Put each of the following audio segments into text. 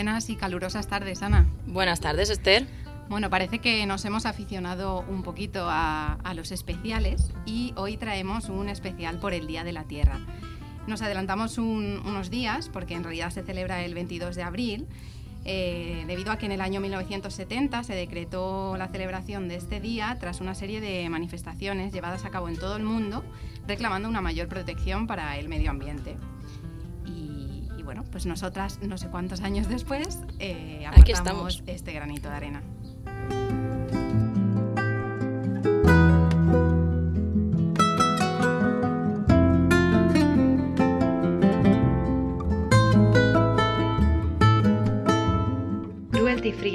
Buenas y calurosas tardes, Ana. Buenas tardes, Esther. Bueno, parece que nos hemos aficionado un poquito a, los especiales y hoy traemos un especial por el Día de la Tierra. Nos adelantamos unos días porque en realidad se celebra el 22 de abril eh, debido a que en el año 1970 se decretó la celebración de este día tras una serie de manifestaciones llevadas a cabo en todo el mundo reclamando una mayor protección para el medio ambiente. Bueno, pues nosotras, no sé cuántos años después, eh, Aquí estamos. este granito de arena.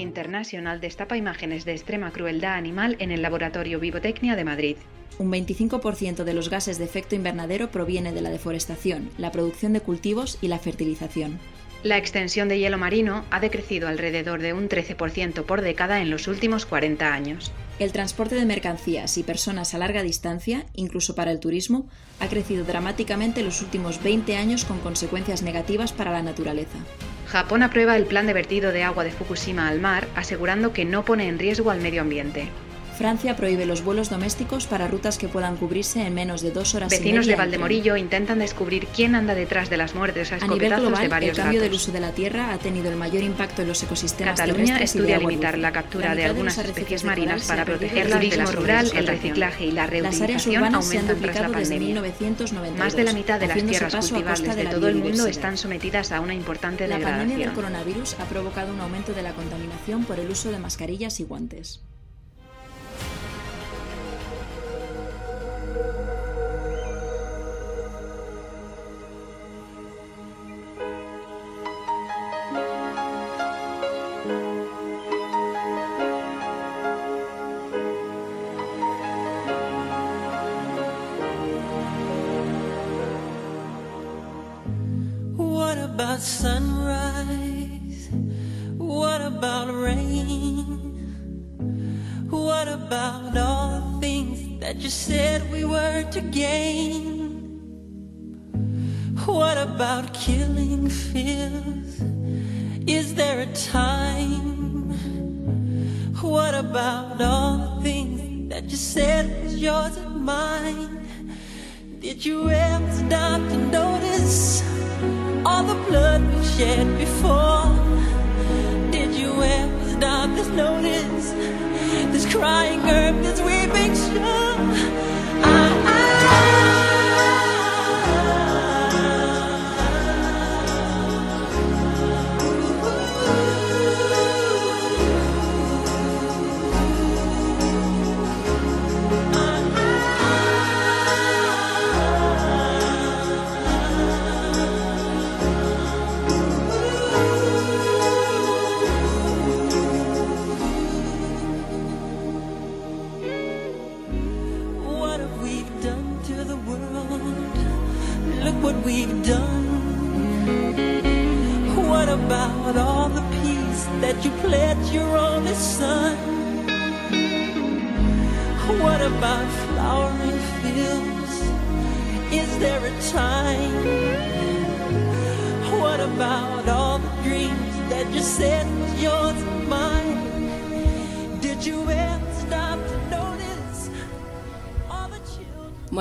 International destapa imágenes de extrema crueldad animal en el laboratorio Vivotecnia de Madrid. Un 25% de los gases de efecto invernadero proviene de la deforestación, la producción de cultivos y la fertilización. La extensión de hielo marino ha decrecido alrededor de un 13% por década en los últimos 40 años. El transporte de mercancías y personas a larga distancia, incluso para el turismo, ha crecido dramáticamente en los últimos 20 años con consecuencias negativas para la naturaleza. Japón aprueba el plan de vertido de agua de Fukushima al mar, asegurando que no pone en riesgo al medio ambiente. Francia prohíbe los vuelos domésticos para rutas que puedan cubrirse en menos de dos horas. Vecinos de Valdemorillo intentan descubrir quién anda detrás de las muertes a, a nivel global, de varios el cambio gatos. del uso de la tierra ha tenido el mayor impacto en los ecosistemas Cataluña y estudia limitar la captura La de algunas especies marinas para protegerlas de la rural, el reciclaje y la Las áreas reutilización urbanas se han aumentan tras la duplicado desde pandemia. 1992. Más de la mitad de las tierras cultivables de todo el mundo están sometidas a una importante La pandemia del degradación. coronavirus ha provocado un aumento de la contaminación por el uso de mascarillas y guantes. Mine? Did you ever stop to notice all the blood we've shed before? Did you ever stop to notice this crying earth, this weeping shore?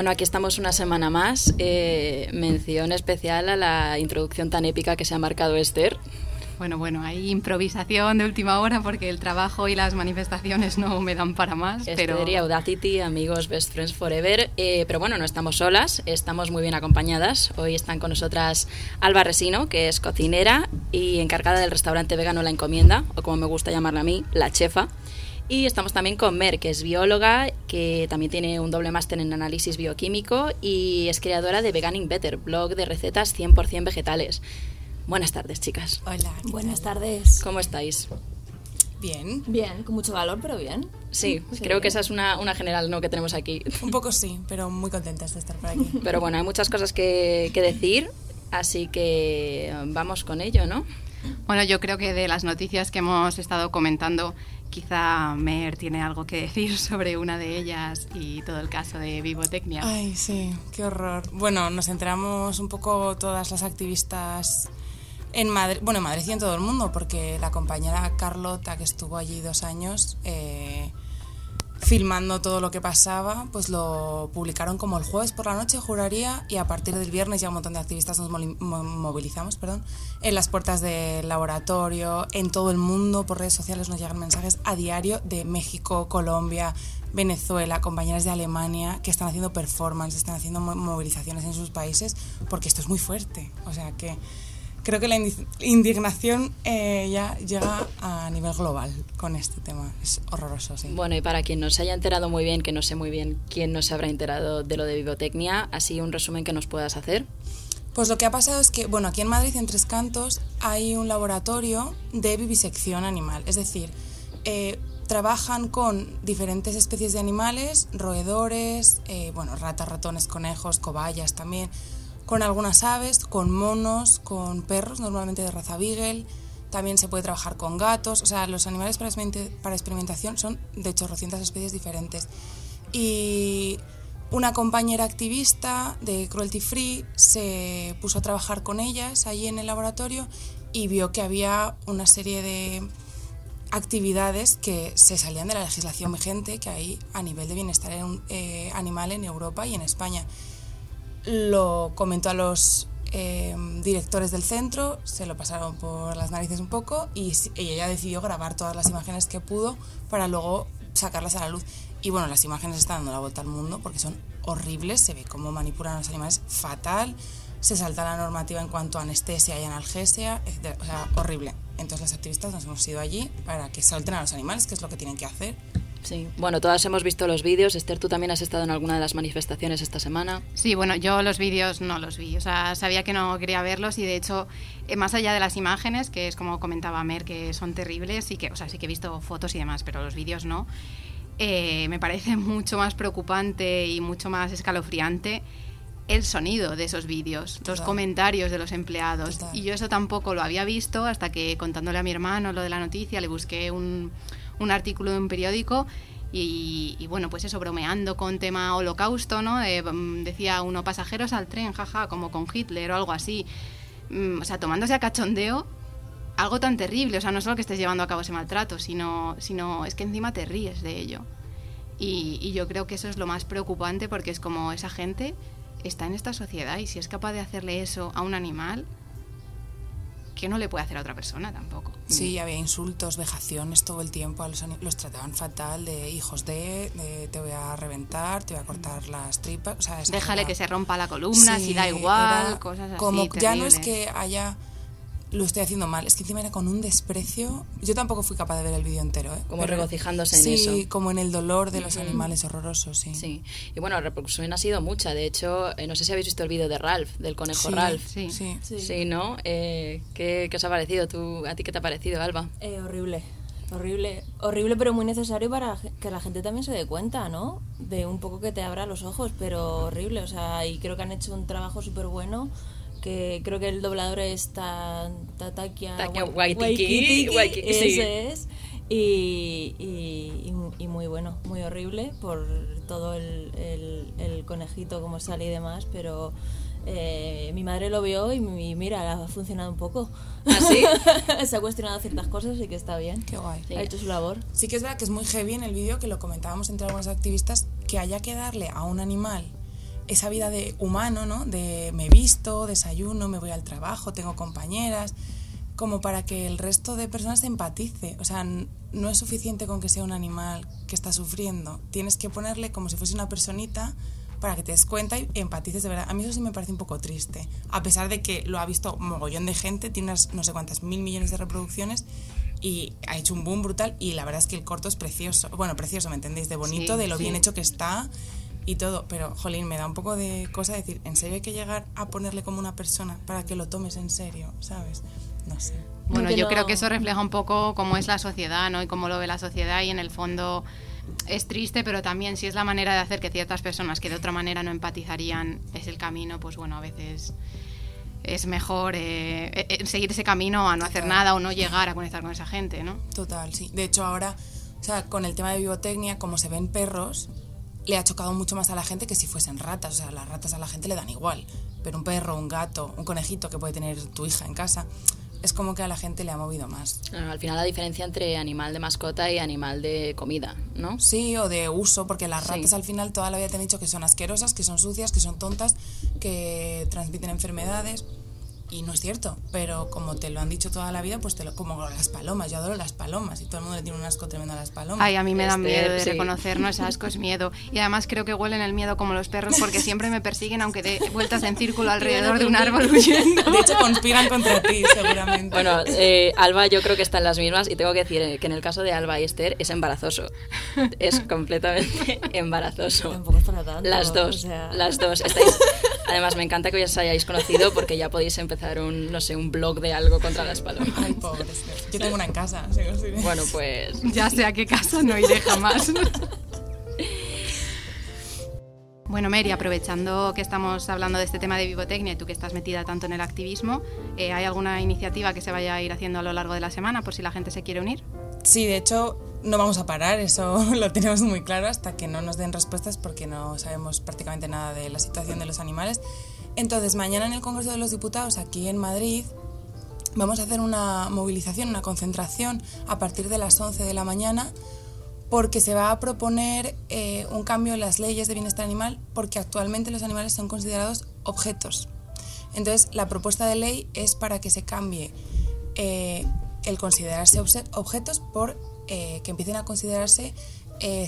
Bueno, aquí estamos una semana más. Eh, mención especial a la introducción tan épica que se ha marcado Esther. Bueno, bueno, hay improvisación de última hora porque el trabajo y las manifestaciones no me dan para más, pero Esther y Audacity, amigos Best Friends Forever. Eh, pero bueno, no estamos solas, estamos muy bien acompañadas. Hoy están con nosotras Alba Resino, que es cocinera y encargada del restaurante vegano La Encomienda, o como me gusta llamarla a mí, La Chefa. Y estamos también con Mer, que es bióloga, que también tiene un doble máster en análisis bioquímico y es creadora de Veganing Better, blog de recetas 100% vegetales. Buenas tardes, chicas. Hola. Buenas tardes. ¿Cómo estáis? Bien. Bien, con mucho valor, pero bien. Sí, creo que esa es una, una general ¿no? que tenemos aquí. Un poco sí, pero muy contentas de estar por aquí. Pero bueno, hay muchas cosas que, que decir, así que vamos con ello, ¿no? Bueno, yo creo que de las noticias que hemos estado comentando, quizá Mer tiene algo que decir sobre una de ellas y todo el caso de Vivotecnia. Ay, sí, qué horror. Bueno, nos enteramos un poco todas las activistas en Madrid, bueno, en Madrid y en todo el mundo, porque la compañera Carlota, que estuvo allí dos años, eh, filmando todo lo que pasaba, pues lo publicaron como el jueves por la noche, juraría, y a partir del viernes ya un montón de activistas nos movilizamos perdón, en las puertas del laboratorio, en todo el mundo, por redes sociales nos llegan mensajes a diario de México, Colombia, Venezuela, compañeras de Alemania que están haciendo performance, están haciendo movilizaciones en sus países, porque esto es muy fuerte. O sea que creo que la indignación eh, ya llega a nivel global con este tema. Es horroroso, sí. Bueno, y para quien no se haya enterado muy bien, que no sé muy bien quién no se habrá enterado de lo de Vivotecnia, así un resumen que nos puedas hacer. Pues lo que ha pasado es que, bueno, aquí en Madrid, en Tres Cantos, hay un laboratorio de vivisección animal. Es decir, eh, trabajan con diferentes especies de animales, roedores, eh, bueno, ratas, ratones, conejos, cobayas también con algunas aves, con monos, con perros, normalmente de raza Beagle. También se puede trabajar con gatos. O sea, los animales para, experimentación son de chorrocientas especies diferentes. Y una compañera activista de Cruelty Free se puso a trabajar con ellas ahí en el laboratorio y vio que había una serie de actividades que se salían de la legislación vigente que hay a nivel de bienestar eh, animal en Europa y en España lo comentó a los eh, directores del centro, se lo pasaron por las narices un poco y, ella decidió grabar todas las imágenes que pudo para luego sacarlas a la luz. Y bueno, las imágenes están dando la vuelta al mundo porque son horribles, se ve cómo manipulan a los animales fatal, se salta la normativa en cuanto a anestesia y analgesia, etc. O sea, horrible. Entonces las activistas nos hemos ido allí para que salten a los animales, que es lo que tienen que hacer Sí, bueno, todas hemos visto los vídeos. Esther, tú también has estado en alguna de las manifestaciones esta semana. Sí, bueno, yo los vídeos no los vi. O sea, sabía que no quería verlos y de hecho, eh, más allá de las imágenes, que es como comentaba Mer, que son terribles, y que, o sea, sí que he visto fotos y demás, pero los vídeos no. Eh, me parece mucho más preocupante y mucho más escalofriante el sonido de esos vídeos, los comentarios de los empleados. Y yo eso tampoco lo había visto hasta que contándole a mi hermano lo de la noticia, le busqué un un artículo de un periódico y, bueno, pues eso, bromeando con tema holocausto, ¿no? Mm, decía uno, pasajeros al tren, jaja, como con Hitler o algo así. Mm, o sea, tomándose a cachondeo algo tan terrible. O sea, no solo que estés llevando a cabo ese maltrato, sino, sino es que encima te ríes de ello. Y, y yo creo que eso es lo más preocupante porque es como esa gente está en esta sociedad y si es capaz de hacerle eso a un animal, que no le puede hacer a otra persona tampoco. Sí, había insultos, vejaciones todo el tiempo, a los, los trataban fatal, de hijos de, te voy a reventar, te voy a cortar las tripas. O sea, Déjale que se rompa la columna, si da igual, cosas así. Como ya no es que haya lo estoy haciendo mal. Es que encima era con un desprecio. Yo tampoco fui capaz de ver el vídeo entero. ¿eh? Como regocijándose en eso. Sí, como en el dolor de los animales horrorosos, sí. Sí. Y bueno, la repercusión ha sido mucha. De hecho, eh, no sé si habéis visto el vídeo de Ralph, del conejo Ralph. Sí. Sí. sí. ¿no? Eh, ¿qué, ¿qué, os ha parecido? ¿Tú, ¿A ti qué te ha parecido, Alba? Eh, horrible. Horrible, horrible, pero muy necesario para que la gente también se dé cuenta, ¿no? De un poco que te abra los ojos, pero horrible, o sea, y creo que han hecho un trabajo súper bueno que creo que el doblador es Tatakia Waititi, ese es. Y, y, muy bueno, muy horrible por todo el, el, conejito como sale y demás, pero eh, mi madre lo vio y, mira, ha funcionado un poco. ¿Ah, Se ha cuestionado ciertas cosas y que está bien. Qué guay. Ha hecho su labor. Sí que es verdad que es muy heavy en el vídeo, que lo comentábamos entre algunos activistas, que haya que darle a un animal esa vida de humano, ¿no? De me visto, desayuno, me voy al trabajo, tengo compañeras, como para que el resto de personas se empatice. O sea, no es suficiente con que sea un animal que está sufriendo. Tienes que ponerle como si fuese una personita para que te des cuenta y empatices de verdad. A mí eso sí me parece un poco triste. A pesar de que lo ha visto mogollón de gente, tiene unas no sé cuántas mil millones de reproducciones y ha hecho un boom brutal y la verdad es que el corto es precioso. Bueno, precioso, ¿me entendéis? De bonito, de lo bien hecho que está y todo. Pero, jolín, me da un poco de cosa decir, ¿en serio hay que llegar a ponerle como una persona para que lo tomes en serio, ¿sabes? No sé. Bueno, yo no- creo que eso refleja un poco cómo es la sociedad, ¿no? Y cómo lo ve la sociedad y en el fondo es triste, pero también si es la manera de hacer que ciertas personas que de otra manera no empatizarían es el camino, pues bueno, a veces es mejor eh, eh, seguir ese camino a no hacer Total. nada o no llegar a conectar con esa gente, ¿no? Total, sí. De hecho, ahora, o sea, con el tema de biotecnia, como se ven perros, le ha chocado mucho más a la gente que si fuesen ratas. O sea, las ratas a la gente le dan igual. Pero un perro, un gato, un conejito que puede tener tu hija en casa, es como que a la gente le ha movido más. Al final la diferencia entre animal de mascota y animal de comida, ¿no? Sí, o de uso, porque las Sí. ratas al final toda la vida te han dicho que son asquerosas, que son sucias, que son tontas, que transmiten enfermedades. Y no es cierto, pero como te lo han dicho toda la vida, pues te lo, como las palomas, yo adoro las palomas y todo el mundo le tiene un asco tremendo a las palomas. Ay, a mí me da Este, miedo de sí. reconocer, no es asco, es miedo. Y además creo que huelen el miedo como los perros porque siempre me persiguen aunque dé vueltas en círculo alrededor de un árbol huyendo. De hecho, conspiran contra ti, seguramente. Bueno, eh, Alba yo creo que están las mismas y tengo que decir eh, que en el caso de Alba y Esther es embarazoso. Es completamente embarazoso. Tampoco es para tanto. Las dos, o sea- las dos. Estáis, además, me encanta que os hayáis conocido porque ya podéis empezar un, no sé, un blog de algo contra las palomas. Ay, pobres. Yo tengo una en casa. sí, sí. Bueno, pues Ya sé a qué casa no iré jamás. Bueno, Mary, aprovechando que estamos hablando de este tema de vivotecnia y tú que estás metida tanto en el activismo, eh, ¿hay alguna iniciativa que se vaya a ir haciendo a lo largo de la semana por si la gente se quiere unir? Sí, de hecho, no vamos a parar, eso lo tenemos muy claro hasta que no nos den respuestas porque no sabemos prácticamente nada de la situación de los animales. Entonces, mañana en el Congreso de los Diputados, aquí en Madrid, vamos a hacer una movilización, una concentración a partir de las 11 de la mañana porque se va a proponer eh, un cambio en las leyes de bienestar animal porque actualmente los animales son considerados objetos. Entonces, la propuesta de ley es para que se cambie eh, el considerarse objetos por eh, que empiecen a considerarse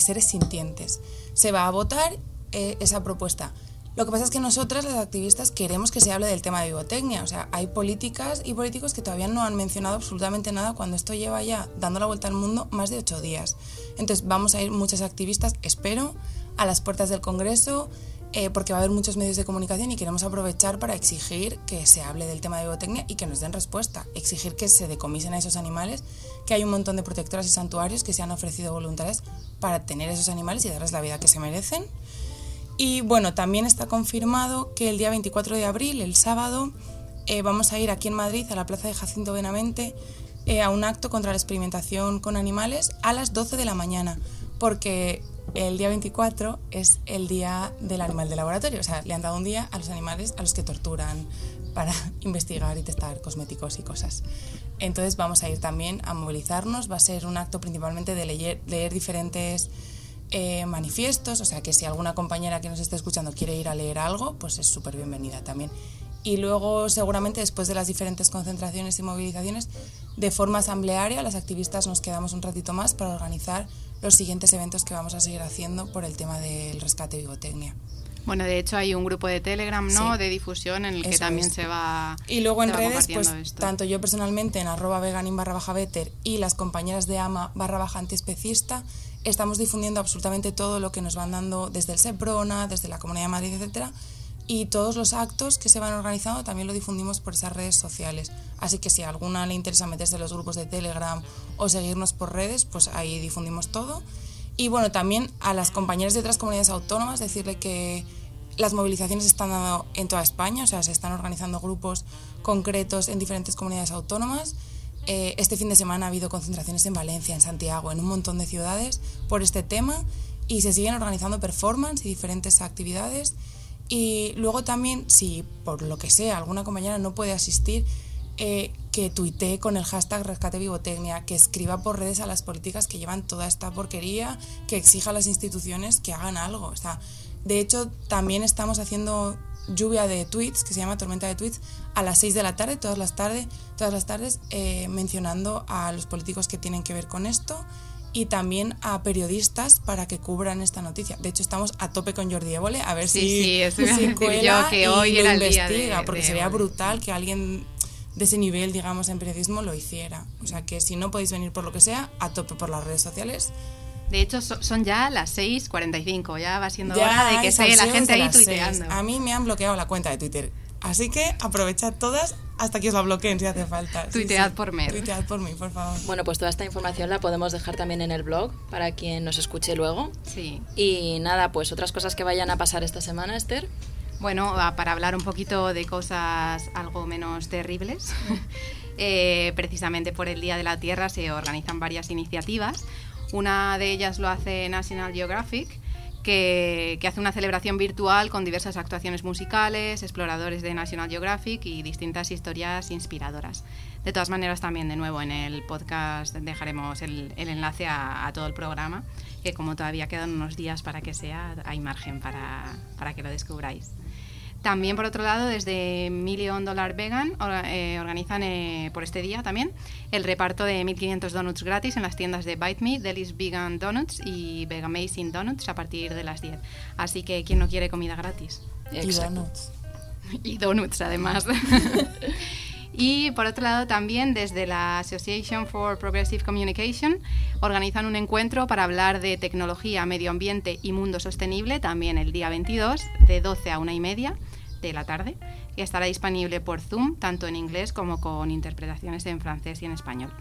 seres sintientes. Se va a votar esa propuesta. Lo que pasa es que nosotras, las activistas, queremos que se hable del tema de biotecnia. O sea, hay políticas y políticos que todavía no han mencionado absolutamente nada cuando esto lleva ya dando la vuelta al mundo más de ocho días. Entonces vamos a ir muchas activistas, espero, a las puertas del Congreso, eh, porque va a haber muchos medios de comunicación y queremos aprovechar para exigir que se hable del tema de biotecnia y que nos den respuesta. Exigir que se decomisen a esos animales, que hay un montón de protectoras y santuarios que se han ofrecido voluntarias para tener esos animales y darles la vida que se merecen. Y bueno, también está confirmado que el día 24 de abril, el sábado, eh, vamos a ir aquí en Madrid, a la Plaza de Jacinto Benavente, eh, a un acto contra la experimentación con animales a las 12 de la mañana, porque el día 24 es el día del animal de laboratorio, o sea, le han dado un día a los animales a los que torturan para investigar y testar cosméticos y cosas. Entonces vamos a ir también a movilizarnos, va a ser un acto principalmente de leer, leer diferentes eh, manifiestos, o sea que si alguna compañera que nos esté escuchando quiere ir a leer algo, pues es súper bienvenida también. Y luego seguramente después de las diferentes concentraciones y movilizaciones, de forma asamblearia, las activistas nos quedamos un ratito más para organizar los siguientes eventos que vamos a seguir haciendo por el tema del rescate vivotecnia. Bueno, de hecho hay un grupo de Telegram, ¿no? Sí. De difusión en el que también es. se va Y luego en redes, pues esto. tanto yo personalmente en arroba veganin barra baja better y las compañeras de ama barra baja antiespecista, estamos difundiendo absolutamente todo lo que nos van dando desde el SEPRONA, desde la Comunidad de Madrid, etcétera, y todos los actos que se van organizando también lo difundimos por esas redes sociales. Así que si a alguna le interesa meterse en los grupos de Telegram o seguirnos por redes, pues ahí difundimos todo. Y bueno, también a las compañeras de otras comunidades autónomas decirle que las movilizaciones están dando en toda España, o sea, se están organizando grupos concretos en diferentes comunidades autónomas. Eh, este fin de semana ha habido concentraciones en Valencia, en Santiago, en un montón de ciudades por este tema y se siguen organizando performance y diferentes actividades. Y luego también, si por lo que sea alguna compañera no puede asistir, eh, que tuitee con el hashtag Rescate Vivotecnia, que escriba por redes a las políticas que llevan toda esta porquería, que exija a las instituciones que hagan algo. O sea, de hecho, también estamos haciendo lluvia de tweets, que se llama tormenta de tweets, a las 6 de la tarde, todas las tardes, todas las tardes, eh, mencionando a los políticos que tienen que ver con esto y también a periodistas para que cubran esta noticia. De hecho, estamos a tope con Jordi Évole, a ver Sí, si, sí, si cuela yo, que y hoy lo era el día de- investiga, porque de sería Évole. brutal que alguien de ese nivel, digamos, en periodismo lo hiciera. O sea que si no podéis venir por lo que sea, a tope por las redes sociales. De hecho, so- son ya las 6.45, ya va siendo Ya hora de que esté la gente ahí tuiteando. A mí me han bloqueado la cuenta de Twitter. Así que aprovechad todas hasta que os la bloqueen si hace falta. Sí, Tuitead sí. por Mer. Tuitead por mí, por favor. Bueno, pues toda esta información la podemos dejar también en el blog para quien nos escuche luego. Sí. Y nada, pues otras cosas que vayan a pasar esta semana, Esther. Bueno, a- para hablar un poquito de cosas algo menos terribles, eh, precisamente por el Día de la Tierra se organizan varias iniciativas. Una de ellas lo hace National Geographic, que, que hace una celebración virtual con diversas actuaciones musicales, exploradores de National Geographic y distintas historias inspiradoras. De todas maneras, también de nuevo en el podcast dejaremos el, el enlace a, a todo el programa, que como todavía quedan unos días para que sea, hay margen para, para que lo descubráis. También, por otro lado, desde Million Dollar Vegan eh, organizan eh, por este día también el reparto de 1.500 donuts gratis en las tiendas de Bite Me, Delis Vegan Donuts y Vegamazing Donuts a partir de las 10. Así que, ¿quién no quiere comida gratis? Y donuts. y donuts además. y por otro lado también desde la Association for Progressive Communication organizan un encuentro para hablar de tecnología, medio ambiente y mundo sostenible también el día 22 de 12 a 1 y media de la tarde y estará disponible por Zoom tanto en inglés como con interpretaciones en francés y en español.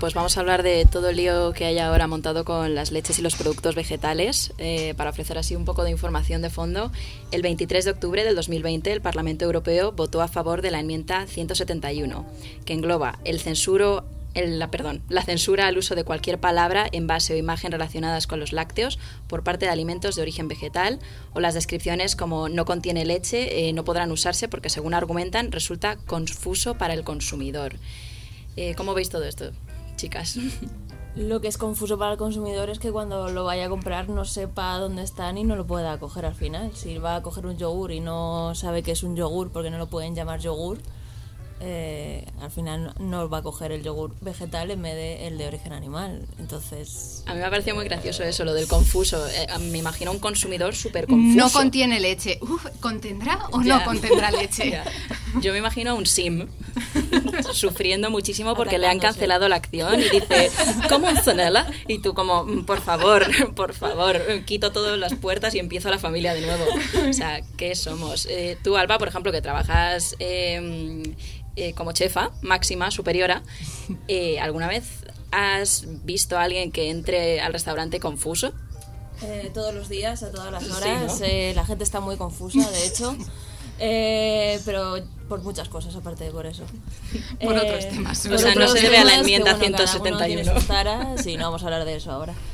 Pues vamos a hablar de todo el lío que hay ahora montado con las leches y los productos vegetales. Eh, para ofrecer así un poco de información de fondo, el 23 de octubre del 2020 el Parlamento Europeo votó a favor de la enmienda 171, que engloba el censuro el- la, censura al uso de cualquier palabra, envase o imagen relacionadas con los lácteos por parte de alimentos de origen vegetal o las descripciones como no contiene leche eh, no podrán usarse porque según argumentan resulta confuso para el consumidor. Eh, ¿Cómo veis todo esto, chicas? Lo que es confuso para el consumidor es que cuando lo vaya a comprar no sepa dónde están y no lo pueda coger al final. Si va a coger un yogur y no sabe que es un yogur porque no lo pueden llamar yogur, eh, al final no va a coger el yogur vegetal en vez de el de origen animal. Entonces. A mí me ha parecido muy gracioso eso, lo del confuso. Eh, me imagino un consumidor súper confuso. No contiene leche. Uf, ¿contendrá o Ya. no contendrá leche? Yo me imagino a un sim sufriendo muchísimo porque le han cancelado la acción y dice, ¿cómo Zanella? Y tú como, "Mm, por favor, por favor, quito todas las puertas y empiezo la familia de nuevo. O sea, ¿qué somos? Eh, tú, Alba, por ejemplo, que trabajas eh, eh, como chefa máxima, superiora, eh, ¿alguna vez has visto a alguien que entre al restaurante confuso? Eh, todos los días, a todas las Sí, horas. ¿no? eh, la gente está muy confusa, de hecho. Eh, pero por muchas cosas, aparte de por eso. Por Eh, otros temas. O sea, no se debe a la temas que, enmienda bueno, cada uno tiene 171. sus taras, no vamos a hablar de eso ahora.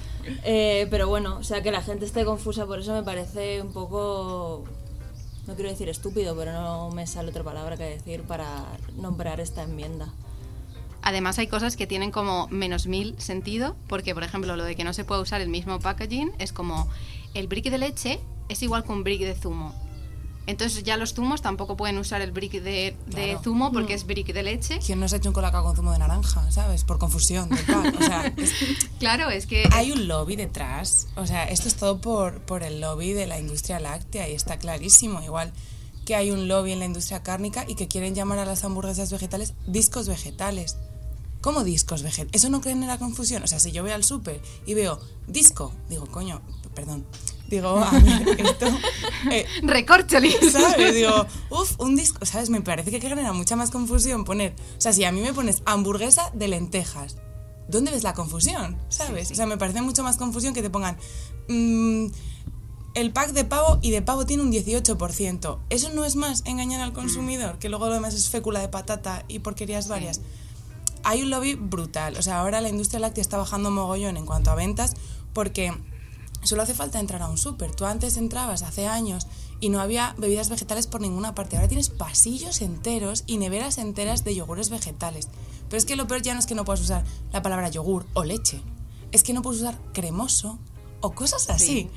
Eh, pero bueno, o sea, que la gente esté confusa por eso me parece un poco. No quiero decir estúpido, pero no me sale otra palabra que decir para nombrar esta enmienda. Además hay cosas que tienen como menos mil sentido, porque por ejemplo lo de que no se puede usar el mismo packaging es como el brick de leche es igual que un brick de zumo. Entonces ya los zumos tampoco pueden usar el brick de, de Claro. zumo porque es brick de leche. ¿Quién no se ha hecho un colacao con zumo de naranja, sabes? Por confusión del pack. O sea, es- Claro, es que hay un lobby detrás. O sea, esto es todo por, por el lobby de la industria láctea y está clarísimo. Igual que hay un lobby en la industria cárnica y que quieren llamar a las hamburguesas vegetales discos vegetales. ¿Cómo discos vegetales? ¿Eso no genera confusión? O sea, si yo voy al súper y veo disco, digo, coño, perdón. Digo, a ver, esto... eh, recorcholis. ¿Sabes? Digo, uff, un disco, ¿sabes? Me parece que genera mucha más confusión poner. O sea, si a mí me pones hamburguesa de lentejas, ¿dónde ves la confusión? ¿Sabes? O sea, me parece mucho más confusión que te pongan. mm, el pack de pavo y de pavo tiene un 18%. ¿Eso no es más engañar al consumidor? Que luego lo demás es fécula de patata y porquerías varias. Hay un lobby brutal. O sea, ahora la industria láctea está bajando mogollón en cuanto a ventas porque solo hace falta entrar a un súper. Tú antes entrabas hace años y no había bebidas vegetales por ninguna parte. Ahora tienes pasillos enteros y neveras enteras de yogures vegetales. Pero es que lo peor ya no es que no puedas usar la palabra yogur o leche. Es que no puedes usar cremoso o cosas así.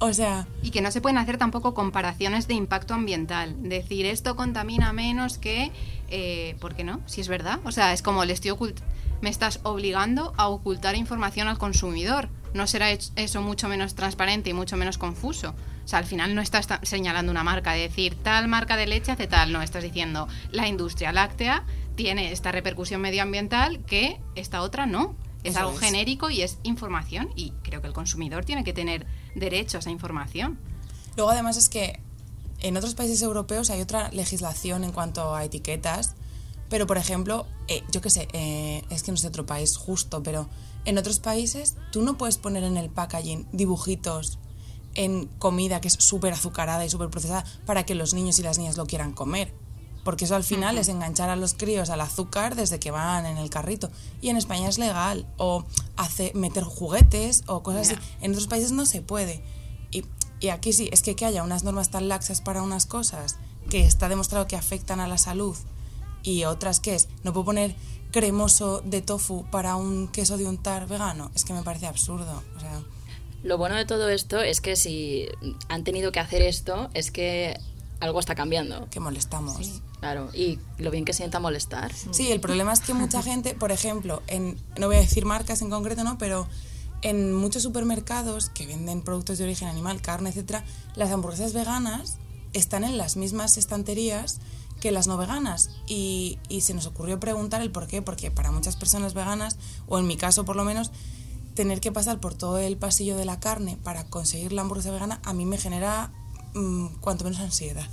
O sea, Y que no se pueden hacer tampoco comparaciones de impacto ambiental. Decir esto contamina menos que. Eh, ¿Por qué no? Si es verdad. O sea, es como le estoy ocult- me estás obligando a ocultar información al consumidor. ¿No será eso mucho menos transparente y mucho menos confuso? O sea, al final no estás señalando una marca, de decir tal marca de leche hace tal, no, estás diciendo la industria láctea tiene esta repercusión medioambiental que esta otra no. Es Eso algo es. genérico y es información y creo que el consumidor tiene que tener derecho a esa información. Luego además es que en otros países europeos hay otra legislación en cuanto a etiquetas, pero por ejemplo, eh, yo qué sé, eh, es que no sé otro país justo, pero en otros países tú no puedes poner en el packaging dibujitos en comida que es súper azucarada y súper procesada para que los niños y las niñas lo quieran comer. Porque eso al final es enganchar a los críos al azúcar desde que van en el carrito. Y en España es legal. O hace, meter juguetes o cosas así. En otros países no se puede. Y, y aquí sí, es que que haya unas normas tan laxas para unas cosas que está demostrado que afectan a la salud y otras que es, no puedo poner cremoso de tofu para un queso de untar vegano. Es que me parece absurdo. O sea, Lo bueno de todo esto es que si han tenido que hacer esto, es que algo está cambiando. que molestamos. Claro, y lo bien que sienta molestar. Sí, el problema es que mucha gente, por ejemplo, en, no voy a decir marcas en concreto, ¿no? Pero en muchos supermercados que venden productos de origen animal, carne, etcétera, las hamburguesas veganas están en las mismas estanterías que las no veganas. Y, se nos ocurrió preguntar el por qué, porque para muchas personas veganas, o en mi caso por lo menos, tener que pasar por todo el pasillo de la carne para conseguir la hamburguesa vegana a mí me genera mm, cuanto menos ansiedad.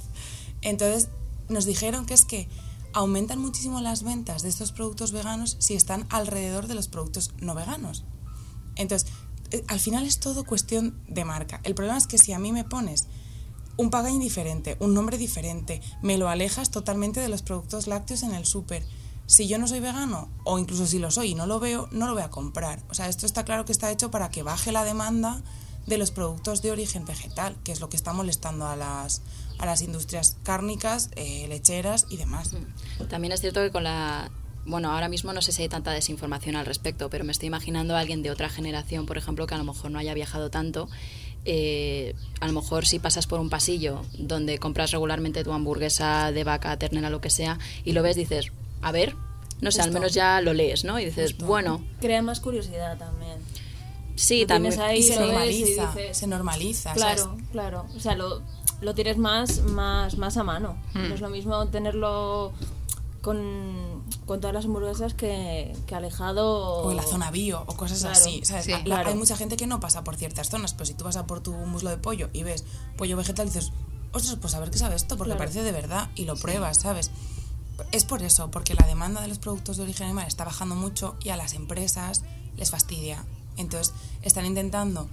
Entonces nos dijeron que es que aumentan muchísimo las ventas de estos productos veganos si están alrededor de los productos no veganos. Entonces, eh, al final es todo cuestión de marca. El problema es que si a mí me pones un packaging diferente, un nombre diferente, me lo alejas totalmente de los productos lácteos en el súper. Si yo no soy vegano, o incluso si lo soy y no lo veo, no lo voy a comprar. O sea, esto está claro que está hecho para que baje la demanda de los productos de origen vegetal, que es lo que está molestando a las, a las industrias cárnicas, eh, lecheras y demás. También es cierto que con la... Bueno, ahora mismo no sé si hay tanta desinformación al respecto, pero me estoy imaginando a alguien de otra generación, por ejemplo, que a lo mejor no haya viajado tanto. Eh, a lo mejor si pasas por un pasillo donde compras regularmente tu hamburguesa de vaca, ternera, lo que sea, y lo ves, dices, a ver, no sé, al menos ya lo lees, ¿no? Y dices, Justo. bueno, Crea más curiosidad también. sí, Lo también. ahí, Y se y normaliza, dices- se normaliza. Claro, claro. O sea, lo, lo tienes más, más, más a mano. Hmm. No es lo mismo tenerlo con, con todas las hamburguesas que, que alejado. O en la zona bio o cosas Claro. así. ¿sabes? Sí. La- Claro. Hay mucha gente que no pasa por ciertas zonas, pero si tú vas a por tu muslo de pollo y ves pollo vegetal, dices, ostras, pues a ver qué sabe esto, porque Claro. parece de verdad y lo pruebas, ¿sabes? Es por eso, porque la demanda de los productos de origen animal está bajando mucho y a las empresas les fastidia. Entonces están intentando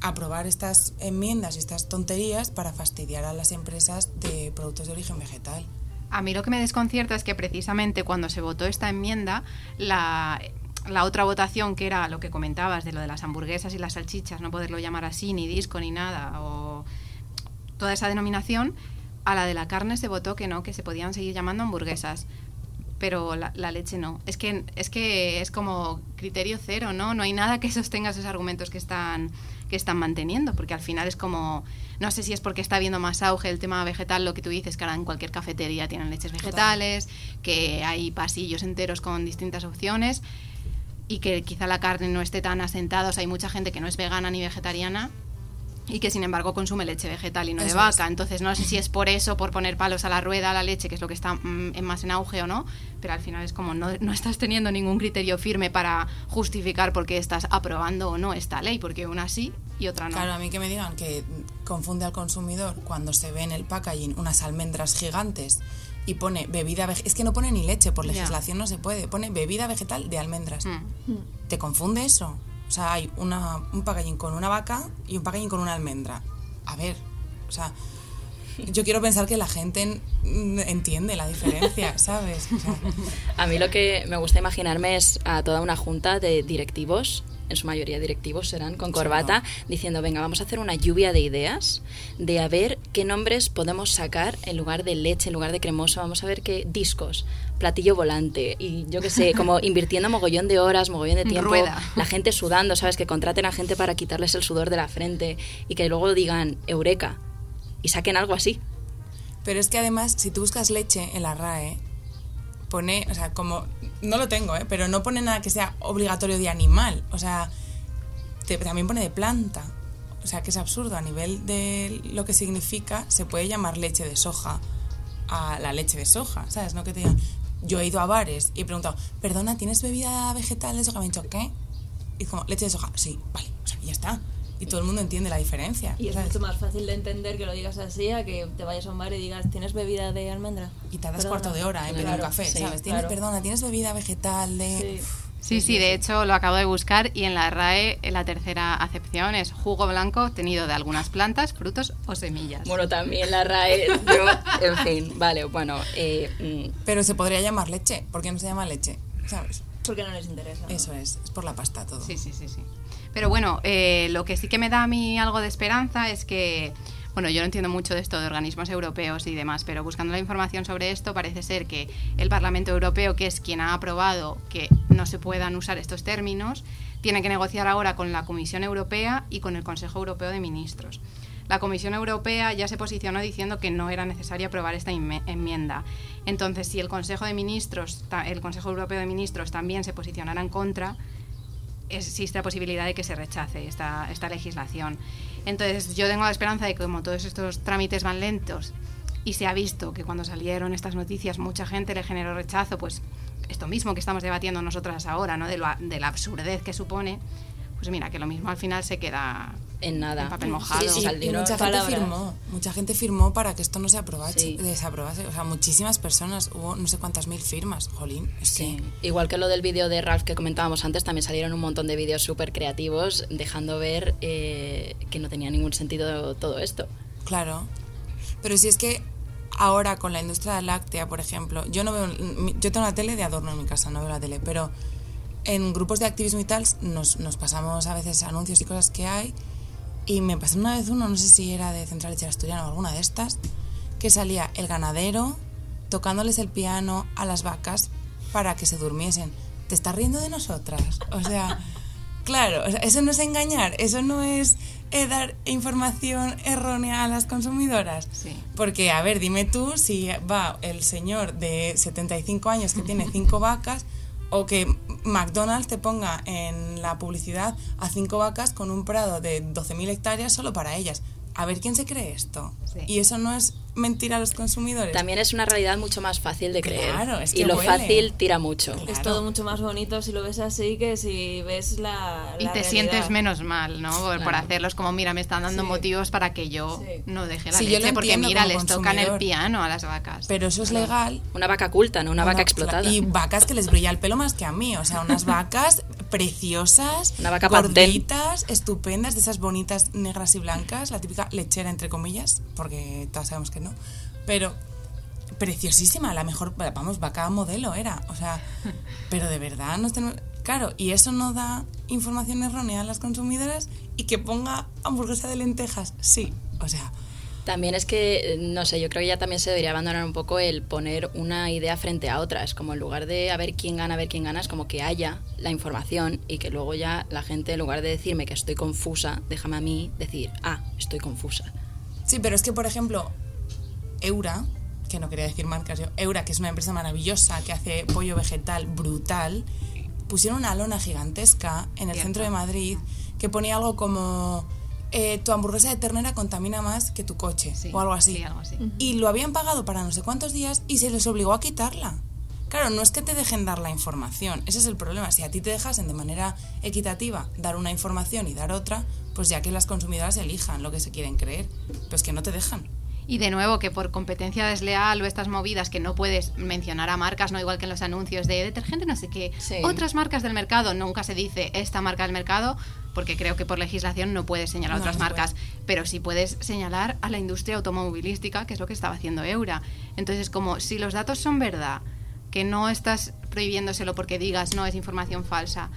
aprobar estas enmiendas y estas tonterías para fastidiar a las empresas de productos de origen vegetal. A mí lo que me desconcierta es que precisamente cuando se votó esta enmienda, la, la otra votación que era lo que comentabas de lo de las hamburguesas y las salchichas, no poderlo llamar así, ni disco, ni nada, o toda esa denominación, a la de la carne se votó que no, que se podían seguir llamando hamburguesas. Pero la, la leche no. Es que, es que es como criterio cero, ¿no? No hay nada que sostenga esos argumentos que están, que están manteniendo, porque al final es como, no sé si es porque está habiendo más auge el tema vegetal, lo que tú dices, que ahora en cualquier cafetería tienen leches vegetales, que hay pasillos enteros con distintas opciones y que quizá la carne no esté tan asentada, o sea, hay mucha gente que no es vegana ni vegetariana y que sin embargo consume leche vegetal y no de vaca. es. Entonces no sé si es por eso, por poner palos a la rueda a la leche, que es lo que está mm, en más en auge o no, pero al final es como no, no estás teniendo ningún criterio firme para justificar por qué estás aprobando o no esta ley, porque una sí y otra no. Claro, a mí que me digan que confunde al consumidor cuando se ve en el packaging unas almendras gigantes y pone bebida vegetal. Es que no pone ni leche, por legislación no se puede. Pone bebida vegetal de almendras. Mm. ¿Te confunde eso? O sea, hay una, un packaging con una vaca y un packaging con una almendra. A ver, o sea, yo quiero pensar que la gente entiende la diferencia, ¿sabes? O sea, A mí lo que me gusta imaginarme es a toda una junta de directivos, en su mayoría directivos serán, con corbata, diciendo, venga, vamos a hacer una lluvia de ideas, de a ver qué nombres podemos sacar en lugar de leche, en lugar de cremoso, vamos a ver qué discos, platillo volante, y yo qué sé, como invirtiendo mogollón de horas, mogollón de tiempo, Rueda. la gente sudando, ¿sabes? Que contraten a gente para quitarles el sudor de la frente y que luego digan, eureka, y saquen algo así. Pero es que además, si tú buscas leche en la RAE, pone, o sea, como, no lo tengo, ¿eh? pero no pone nada que sea obligatorio de animal, o sea, también pone de planta. O sea, que es absurdo. A nivel de lo que significa, se puede llamar leche de soja a la leche de soja, ¿sabes? No que te digan, yo he ido a bares y he preguntado, perdona, ¿tienes bebida vegetal de soja? Me han dicho, ¿qué? Y como, leche de soja, sí, vale, o sea, ya está. Y todo el mundo entiende la diferencia. Y es ¿sabes? mucho más fácil de entender que lo digas así a que te vayas a un bar y digas, ¿tienes bebida de almendra? Y tardas Perdona. cuarto de hora en pedir un café, sí, ¿sabes? ¿Tienes, claro. perdona, ¿tienes bebida vegetal de...? Sí. Sí, sí, de hecho lo acabo de buscar y en la RAE la tercera acepción es jugo blanco obtenido de algunas plantas, frutos o semillas. Bueno, también la RAE, yo, en fin, vale, bueno, eh, mm, Pero se podría llamar leche. ¿Por qué no se llama leche? ¿Sabes? Porque no les interesa. ¿no? Eso es, es por la pasta todo. Sí, sí, sí, sí. Pero bueno, eh, lo que sí que me da a mí algo de esperanza es que, bueno, yo no entiendo mucho de esto de organismos europeos y demás, pero buscando la información sobre esto parece ser que el Parlamento Europeo, que es quien ha aprobado que no se puedan usar estos términos, tiene que negociar ahora con la Comisión Europea y con el Consejo Europeo de Ministros. La Comisión Europea ya se posicionó diciendo que no era necesario aprobar esta enmienda. Entonces, si el Consejo de Ministros, el Consejo Europeo de Ministros también se posicionara en contra, existe la posibilidad de que se rechace esta, esta legislación. Entonces, yo tengo la esperanza de que como todos estos trámites van lentos y se ha visto que cuando salieron estas noticias mucha gente le generó rechazo, pues esto mismo que estamos debatiendo nosotras ahora, ¿no? de, la absurdez que supone, pues mira, que lo mismo al final se queda en nada. En papel mojado. Sí, sí, Y salieron mucha gente firmó, mucha gente firmó para que esto no se aprobase, Sí. desaprobase. O sea, muchísimas personas, hubo no sé cuántas mil firmas, jolín. Es Sí. que Igual que lo del vídeo de Ralph que comentábamos antes, también salieron un montón de vídeos súper creativos dejando ver eh, que no tenía ningún sentido todo esto. Claro. Pero si es que ahora con la industria láctea, por ejemplo, yo no veo, yo tengo una tele de adorno en mi casa, no veo la tele, pero en grupos de activismo y tal nos, nos pasamos a veces anuncios y cosas que hay y me pasó una vez uno, no sé si era de Central Lechera Asturiana o alguna de estas, que salía el ganadero tocándoles el piano a las vacas para que se durmiesen. ¿Te estás riendo de nosotras? O sea, claro, eso no es engañar, eso no es eh, dar información errónea a las consumidoras? Sí. Porque, a ver, dime tú si va el señor de 75 años que tiene cinco vacas o que McDonald's te ponga en la publicidad a cinco vacas con un prado de 12.000 hectáreas solo para ellas. A ver quién se cree esto. Sí. Y eso no es mentir a los consumidores. También es una realidad mucho más fácil de creer. Claro, es y que lo huele. fácil tira mucho. Claro. Es todo mucho más bonito si lo ves así que si ves la. Y te realidad. sientes menos mal, ¿no? Por, hacerlos como, mira, me están dando Sí. motivos para que yo Sí. no deje la Sí, yo lo leche, porque entiendo mira, les tocan el piano a las vacas. Pero eso es legal. Una vaca culta, no una vaca Bueno, explotada. Y vacas que les brilla el pelo más que a mí. O sea, unas vacas preciosas, Una vaca gorditas, estupendas, de esas bonitas negras y blancas, la típica lechera entre comillas, porque todas sabemos que no. Pero preciosísima, la mejor, vamos, vaca modelo era. O sea, pero de verdad nos tenemos... Claro, y eso no da información errónea a las consumidoras y que ponga hamburguesa de lentejas. Sí, o sea, También es que, no sé, yo creo que ya también se debería abandonar un poco el poner una idea frente a otra. Es como en lugar de a ver quién gana, a ver quién gana, es como que haya la información y que luego ya la gente, en lugar de decirme que estoy confusa, déjame a mí decir, ah, estoy confusa. Sí, pero es que, por ejemplo, Eura, que no quería decir marcas yo, Eura, que es una empresa maravillosa que hace pollo vegetal brutal, pusieron una lona gigantesca en el Cierto. centro de Madrid que ponía algo como eh, tu hamburguesa de ternera contamina más que tu coche Sí, o algo así. sí, algo así. Y lo habían pagado para no sé cuántos días y se les obligó a quitarla. Claro, no es que te dejen dar la información, ese es el problema. Si a ti te dejasen de manera equitativa dar una información y dar otra, pues ya que las consumidoras elijan lo que se quieren creer, pues que no te dejan. Y de nuevo, que por competencia desleal o estas movidas que no puedes mencionar a marcas, no igual que en los anuncios de detergente, no sé qué, Sí. otras marcas del mercado, nunca se dice esta marca del mercado, porque creo que por legislación no puedes señalar No, otras no marcas, pero sí puedes señalar a la industria automovilística, que es lo que estaba haciendo Eura. Entonces, como si los datos son verdad, que no estás prohibiéndoselo porque digas no es información falsa,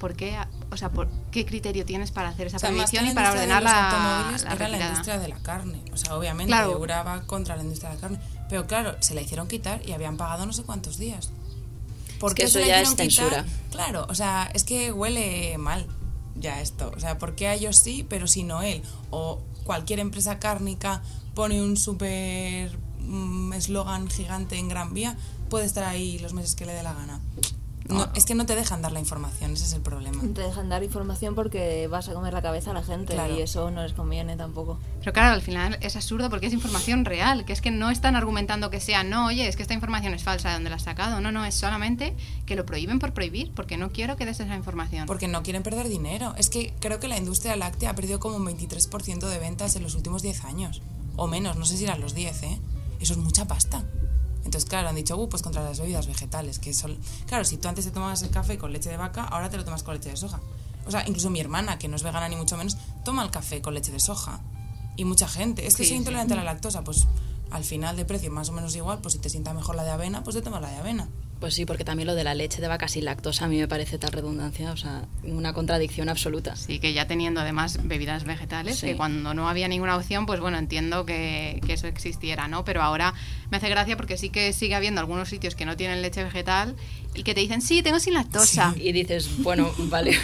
¿por qué, o sea, por qué criterio tienes para hacer esa O sea, prohibición y para ordenar de los la, automóviles la era la industria de la carne. O sea, obviamente Claro. Eura va contra la industria de la carne. Pero claro, se la hicieron quitar y habían pagado no sé cuántos días. ¿Por Es que eso se la ya hicieron es quitar? censura. Claro, o sea, es que huele mal ya esto. O sea, ¿por qué a ellos sí, pero si no él? O cualquier empresa cárnica pone un súper mm, eslogan gigante en Gran Vía, puede estar ahí los meses que le dé la gana. No, es que no te dejan dar la información, ese es el problema. Te dejan dar información porque vas a comer la cabeza a la gente Claro. y eso no les conviene tampoco. Pero claro, al final es absurdo porque es información real, que es que no están argumentando que sea, no, oye, es que esta información es falsa, ¿de dónde la has sacado? No, no, es solamente que lo prohíben por prohibir, porque no quiero que des esa información. Porque no quieren perder dinero. Es que creo que la industria láctea ha perdido como un 23% de ventas en los últimos 10 años. O menos, no sé si eran los 10, ¿eh? Eso es mucha pasta. Entonces, claro, han dicho, uh, pues contra las bebidas vegetales, que son... Claro, si tú antes te tomabas el café con leche de vaca, ahora te lo tomas con leche de soja. O sea, incluso mi hermana, que no es vegana ni mucho menos, toma el café con leche de soja. Y mucha gente. Es que Sí, soy sí. intolerante a la lactosa, pues al final de precio más o menos igual, pues si te sienta mejor la de avena, pues te tomas la de avena. Pues sí, porque también lo de la leche de vaca sin lactosa a mí me parece tal redundancia, o sea, una contradicción absoluta. Sí, que ya teniendo además bebidas vegetales, Sí. que cuando no había ninguna opción, pues bueno, entiendo que, que eso existiera, ¿no? Pero ahora me hace gracia porque sí que sigue habiendo algunos sitios que no tienen leche vegetal y que te dicen, sí, tengo sin lactosa. Y dices, bueno, vale.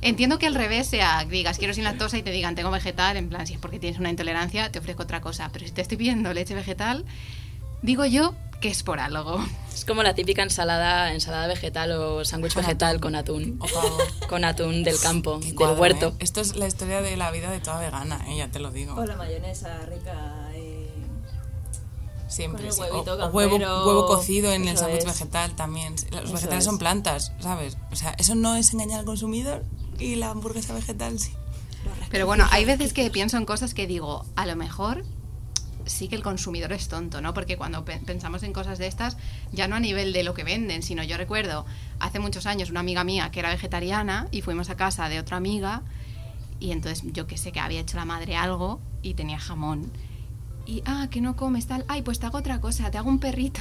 Entiendo que al revés sea, digas quiero sin lactosa y te digan tengo vegetal, en plan, si es porque tienes una intolerancia, te ofrezco otra cosa. Pero si te estoy pidiendo leche vegetal, digo yo que es por algo. Es como la típica ensalada, ensalada vegetal o sándwich vegetal atún. con atún. Con atún del campo, Qué del cuadro, huerto. ¿eh? Esto es la historia de la vida de toda vegana, ¿eh? ya te lo digo. O la mayonesa rica. eh, Siempre. Con el sí. huevito O- o huevo, huevo cocido en el sándwich vegetal también. Los Eso vegetales es. son plantas, ¿sabes? O sea, eso no es engañar al consumidor y la hamburguesa vegetal sí. Pero bueno, hay veces que pienso en cosas que digo, a lo mejor sí que el consumidor es tonto, ¿no? Porque cuando pe- pensamos en cosas de estas, ya no a nivel de lo que venden, sino yo recuerdo hace muchos años una amiga mía que era vegetariana y fuimos a casa de otra amiga y entonces yo que sé que había hecho la madre algo y tenía jamón. Y, ah, que no comes tal, ay, pues te hago otra cosa, te hago un perrito.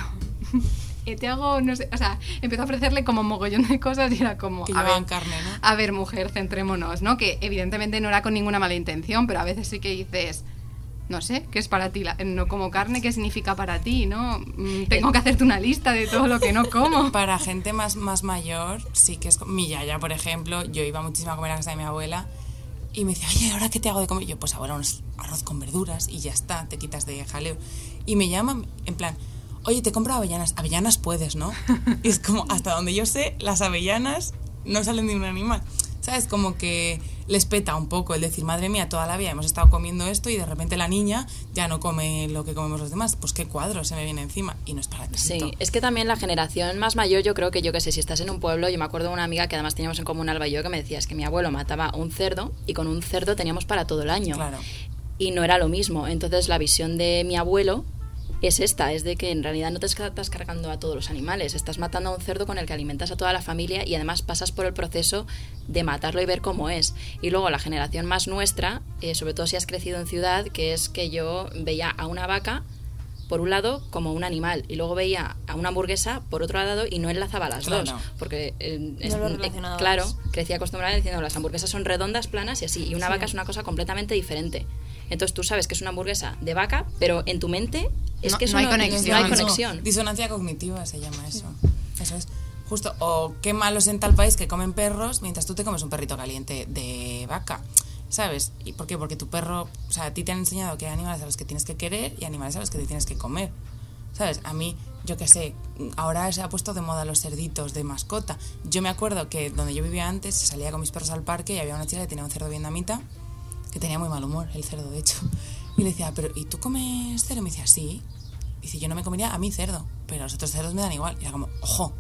te hago, no sé, o sea, empezó a ofrecerle como mogollón de cosas y era como, Que a ver, carne, ¿no? a ver, mujer, centrémonos, ¿no? Que evidentemente no era con ninguna mala intención, pero a veces sí que dices, no sé, ¿qué es para ti? La- no como carne, ¿qué significa para ti? ¿No? Mm, Tengo que hacerte una lista de todo lo que no como. Para gente más, más mayor, sí que es... Mi yaya, por ejemplo, yo iba muchísimo a comer a casa de mi abuela Y me decía, oye, ¿ahora qué te hago de comer? Y yo, pues ahora un arroz con verduras y ya está, te quitas de jaleo. Y me llaman en plan, oye, te compro avellanas. Avellanas puedes, ¿no? Y es como, hasta donde yo sé, las avellanas no salen de un animal. ¿Sabes? Como que les peta un poco el decir, madre mía, toda la vida hemos estado comiendo esto y de repente la niña ya no come lo que comemos los demás. Pues qué cuadro se me viene encima y no es para tanto. Sí, es que también la generación más mayor, yo creo que yo que sé, si estás en un pueblo, yo me acuerdo de una amiga que además teníamos en común Alba y yo, que me decía, es que mi abuelo mataba un cerdo y con un cerdo teníamos para todo el año. Claro. Y no era lo mismo. Entonces la visión de mi abuelo es esta, es de que en realidad no te estás cargando a todos los animales, estás matando a un cerdo con el que alimentas a toda la familia y además pasas por el proceso de matarlo y ver cómo es. Y luego la generación más nuestra, eh, sobre todo si has crecido en ciudad, que es que yo veía a una vaca por un lado como un animal y luego veía a una hamburguesa por otro lado y no enlazaba las Claro. dos porque eh, es- No eh, relacionabas. claro crecí acostumbrada diciendo las hamburguesas son redondas planas y así y una Sí. vaca es una cosa completamente diferente entonces tú sabes que es una hamburguesa de vaca pero en tu mente es No- que eso no hay no, conexión. no hay No, conexión Disonancia cognitiva se llama eso. Eso es. Justo. O qué malos en tal país que comen perros mientras tú te comes un perrito caliente de vaca. ¿Sabes? ¿Y por qué? Porque tu perro, o sea, a ti te han enseñado que hay animales a los que tienes que querer y animales a los que te tienes que comer. ¿Sabes? A mí, yo qué sé, ahora se ha puesto de moda los cerditos de mascota. Yo me acuerdo que donde yo vivía antes, salía con mis perros al parque y había una chica que tenía un cerdo vietnamita que tenía muy mal humor, el cerdo, de hecho. Y le decía, pero ¿y tú comes cerdo? Y me decía, sí. Y dice, yo no me comería a mí cerdo, pero a los otros cerdos me dan igual. Y era como, ojo,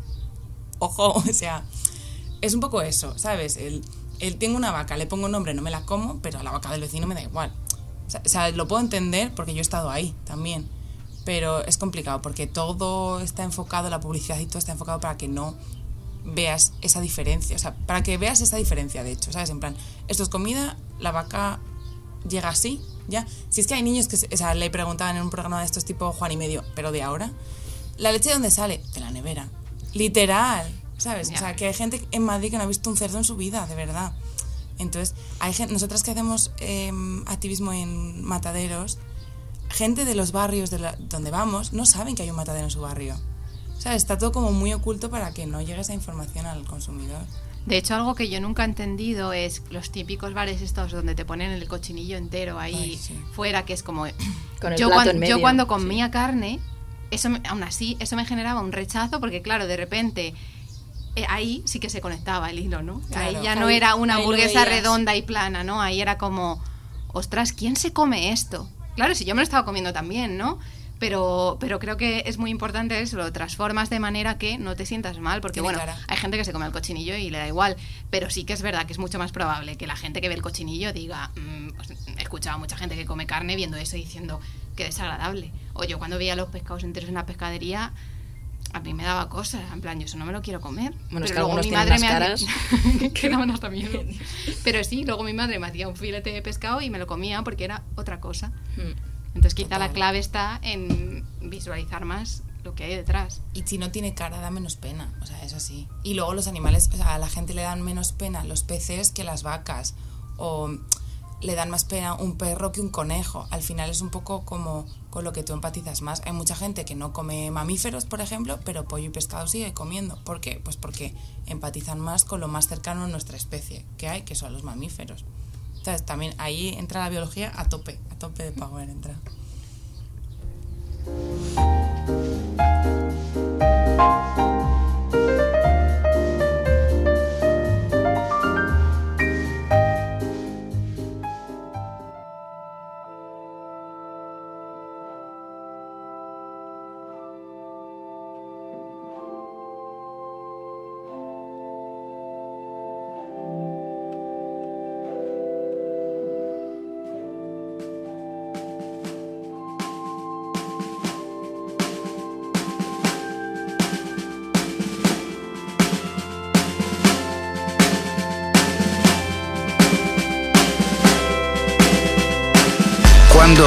ojo, o sea, es un poco eso, ¿sabes? El, el tengo una vaca, le pongo nombre, no me la como, pero a la vaca del vecino me da igual. O sea, lo puedo entender porque yo he estado ahí también, pero es complicado porque todo está enfocado, la publicidad y todo está enfocado para que no veas esa diferencia, o sea, para que veas esa diferencia, de hecho, ¿sabes? En plan, esto es comida, la vaca llega así, ¿ya? Si es que hay niños que, o sea, le preguntaban en un programa de estos tipo Juan y medio, pero de ahora, ¿la leche de dónde sale? De la nevera. Literal, ¿sabes? O sea, que hay gente en Madrid que no ha visto un cerdo en su vida, de verdad. Entonces, hay gente, nosotras que hacemos em, activismo en mataderos, gente de los barrios de la- donde vamos no saben que hay un matadero en su barrio. O sea, está todo como muy oculto para que no llegue esa información al consumidor. De hecho, algo que yo nunca he entendido es los típicos bares estos donde te ponen el cochinillo entero ahí Ay, sí. fuera, que es como... Con el yo, plato cuan- en medio, yo cuando sí. comía carne, eso aún así, eso me generaba un rechazo porque, claro, de repente... eh, ahí sí que se conectaba el hilo, ¿no? Claro. ahí ya no Ahí- era una hamburguesa redonda y plana, ¿no? Ahí era como, ostras, ¿quién se come esto? Claro, si yo me lo estaba comiendo también, ¿no? Pero, pero creo que es muy importante eso, lo transformas de manera que no te sientas mal, porque Tiene bueno, cara. hay gente que se come el cochinillo y le da igual, pero sí que es verdad que es mucho más probable que la gente que ve el cochinillo diga, mm, pues, he escuchado a mucha gente que come carne viendo eso y diciendo que desagradable. O yo cuando veía los pescados enteros en la pescadería, a mí me daba cosas, en plan, yo eso no me lo quiero comer. Bueno, es que Pero luego mi madre me caras. hacía... que daban hasta miedo. Pero sí, luego mi madre me hacía un filete de pescado y me lo comía porque era otra cosa. Mm. Entonces quizá la clave está en visualizar más lo que hay detrás. Y si no tiene cara, da menos pena. O sea, es así. Y luego los animales, o sea, a la gente le dan menos pena los peces que las vacas. O le dan más pena un perro que un conejo. Al final es un poco como con lo que tú empatizas más. Hay mucha gente que no come mamíferos, por ejemplo, pero pollo y pescado sigue comiendo. ¿Por qué? Pues porque empatizan más con lo más cercano a nuestra especie que hay, que son los mamíferos. Entonces, también ahí entra la biología a tope, a tope de power entra.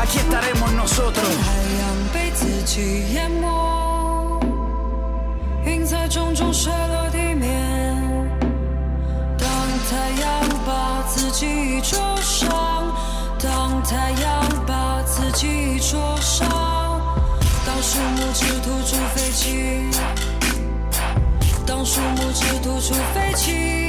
当太阳被自己淹没，云在重重摔落地面。当太阳把自己灼伤，当太阳把自己灼伤，当树木只吐出废气，当树木只吐出废气，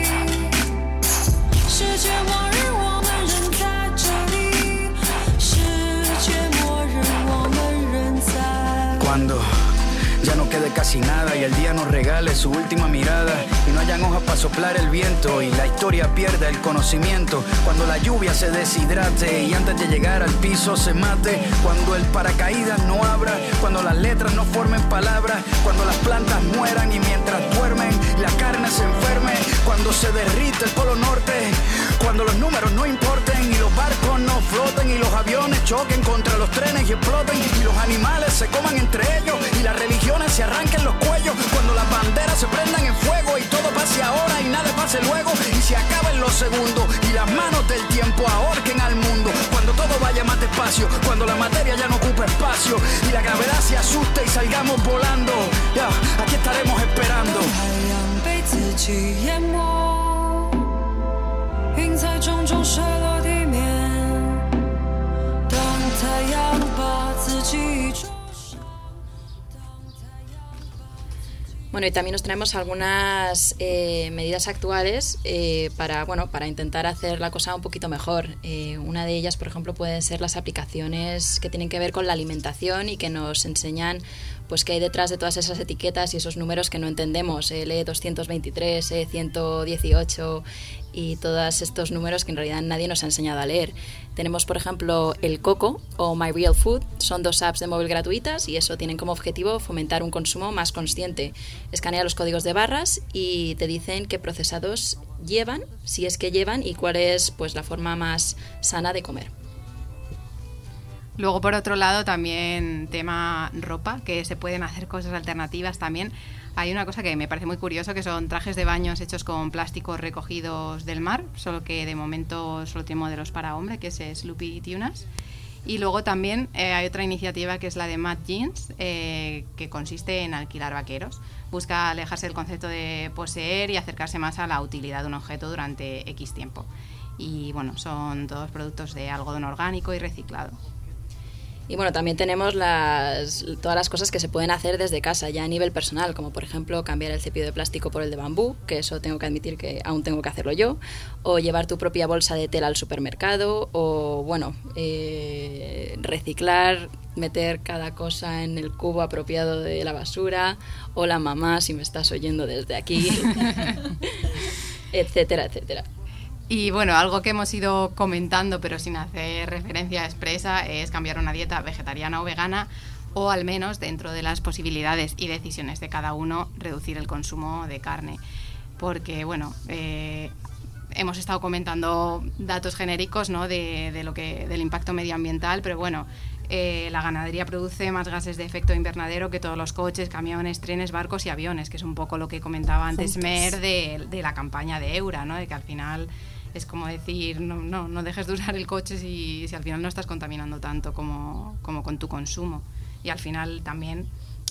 y el día nos regale su última mirada y no hayan hojas para soplar el viento y la historia pierda el conocimiento. Cuando la lluvia se deshidrate y antes de llegar al piso se mate. Cuando el paracaídas no abra, cuando las letras no formen palabras, cuando las plantas mueran y mientras duermen la carne se enferme. Cuando se derrite el polo norte, cuando los números no importen y los barcos no floten y los aviones choquen contra los trenes y exploten y los animales se coman entre ellos y las religiones se arranquen los cuellos. Cuando las banderas se prendan en fuego y todo pase ahora y nada pase luego y se acaben los segundos y las manos del tiempo ahorquen al mundo. Cuando todo vaya más despacio, cuando la materia ya no ocupe espacio y la gravedad se asuste y salgamos volando. Ya, aquí estaremos esperando. 被自己淹没，云彩重重摔落。Bueno, y también nos traemos algunas eh, medidas actuales eh, para, bueno, para intentar hacer la cosa un poquito mejor. Eh, una de ellas, por ejemplo, pueden ser las aplicaciones que tienen que ver con la alimentación y que nos enseñan pues qué hay detrás de todas esas etiquetas y esos números que no entendemos, el E223, E118 y todos estos números que en realidad nadie nos ha enseñado a leer. Tenemos, por ejemplo, el Coco o My Real Food, son dos apps de móvil gratuitas y eso tienen como objetivo fomentar un consumo más consciente. Escanea los códigos de barras y te dicen qué procesados llevan, si es que llevan y cuál es pues la forma más sana de comer. Luego, por otro lado, también tema ropa, que se pueden hacer cosas alternativas también. Hay una cosa que me parece muy curioso, que son trajes de baños hechos con plásticos recogidos del mar, solo que de momento solo tiene modelos para hombre, que es Sloopy Tunas. Y luego también eh, hay otra iniciativa que es la de Mad Jeans, eh, que consiste en alquilar vaqueros. Busca alejarse del concepto de poseer y acercarse más a la utilidad de un objeto durante X tiempo. Y bueno, son todos productos de algodón orgánico y reciclado. Y bueno, también tenemos las, todas las cosas que se pueden hacer desde casa, ya a nivel personal, como por ejemplo cambiar el cepillo de plástico por el de bambú, que eso tengo que admitir que aún tengo que hacerlo yo, o llevar tu propia bolsa de tela al supermercado, o bueno, eh, reciclar, meter cada cosa en el cubo apropiado de la basura, o la mamá si me estás oyendo desde aquí, etcétera, etcétera. Y bueno, algo que hemos ido comentando, pero sin hacer referencia expresa, es cambiar una dieta vegetariana o vegana, o al menos dentro de las posibilidades y decisiones de cada uno, reducir el consumo de carne. Porque, bueno, eh, hemos estado comentando datos genéricos ¿no? de, de lo que, del impacto medioambiental, pero bueno, eh, la ganadería produce más gases de efecto invernadero que todos los coches, camiones, trenes, barcos y aviones, que es un poco lo que comentaba antes. Mer de, de la campaña de Eura, ¿no? de que al final es como decir, no, no, no dejes de usar el coche si, si al final no estás contaminando tanto como, como con tu consumo. Y al final también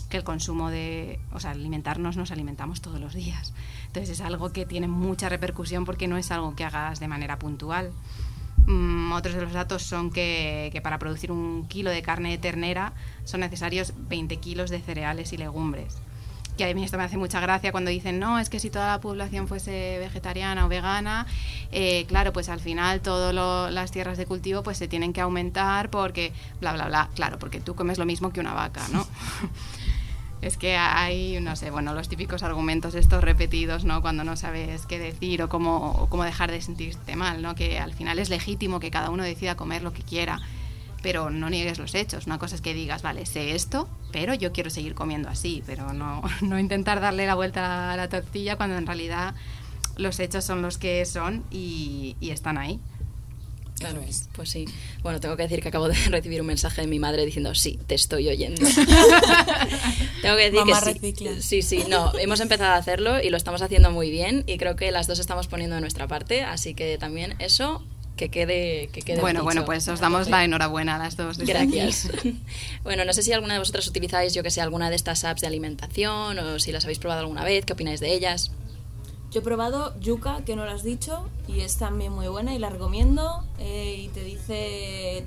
que el consumo de, o sea, alimentarnos nos alimentamos todos los días. Entonces es algo que tiene mucha repercusión porque no es algo que hagas de manera puntual. Mm, otros de los datos son que, que para producir un kilo de carne de ternera son necesarios 20 kilos de cereales y legumbres. Que a mí esto me hace mucha gracia cuando dicen, no, es que si toda la población fuese vegetariana o vegana, eh, claro, pues al final todas las tierras de cultivo pues se tienen que aumentar porque, bla, bla, bla. Claro, porque tú comes lo mismo que una vaca, ¿no? Es que hay, no sé, bueno, los típicos argumentos estos repetidos, ¿no? Cuando no sabes qué decir o cómo, o cómo dejar de sentirte mal, ¿no? Que al final es legítimo que cada uno decida comer lo que quiera, pero no niegues los hechos. Una cosa es que digas, vale, sé esto, pero yo quiero seguir comiendo así, pero no, no intentar darle la vuelta a la tortilla cuando en realidad los hechos son los que son y, y están ahí. Claro, pues sí. Bueno, tengo que decir que acabo de recibir un mensaje de mi madre diciendo, sí, te estoy oyendo. tengo que decir Mamá que sí. recicla. Sí, sí, no, hemos empezado a hacerlo y lo estamos haciendo muy bien y creo que las dos estamos poniendo de nuestra parte, así que también eso, que quede, que quede Bueno, dicho. bueno, pues os damos la enhorabuena a las dos. desde Gracias. aquí. bueno, no sé si alguna de vosotras utilizáis, yo que sé, alguna de estas apps de alimentación o si las habéis probado alguna vez, ¿qué opináis de ellas? Yo he probado Yuka, que no lo has dicho, y es también muy buena y la recomiendo. eh, y te dice.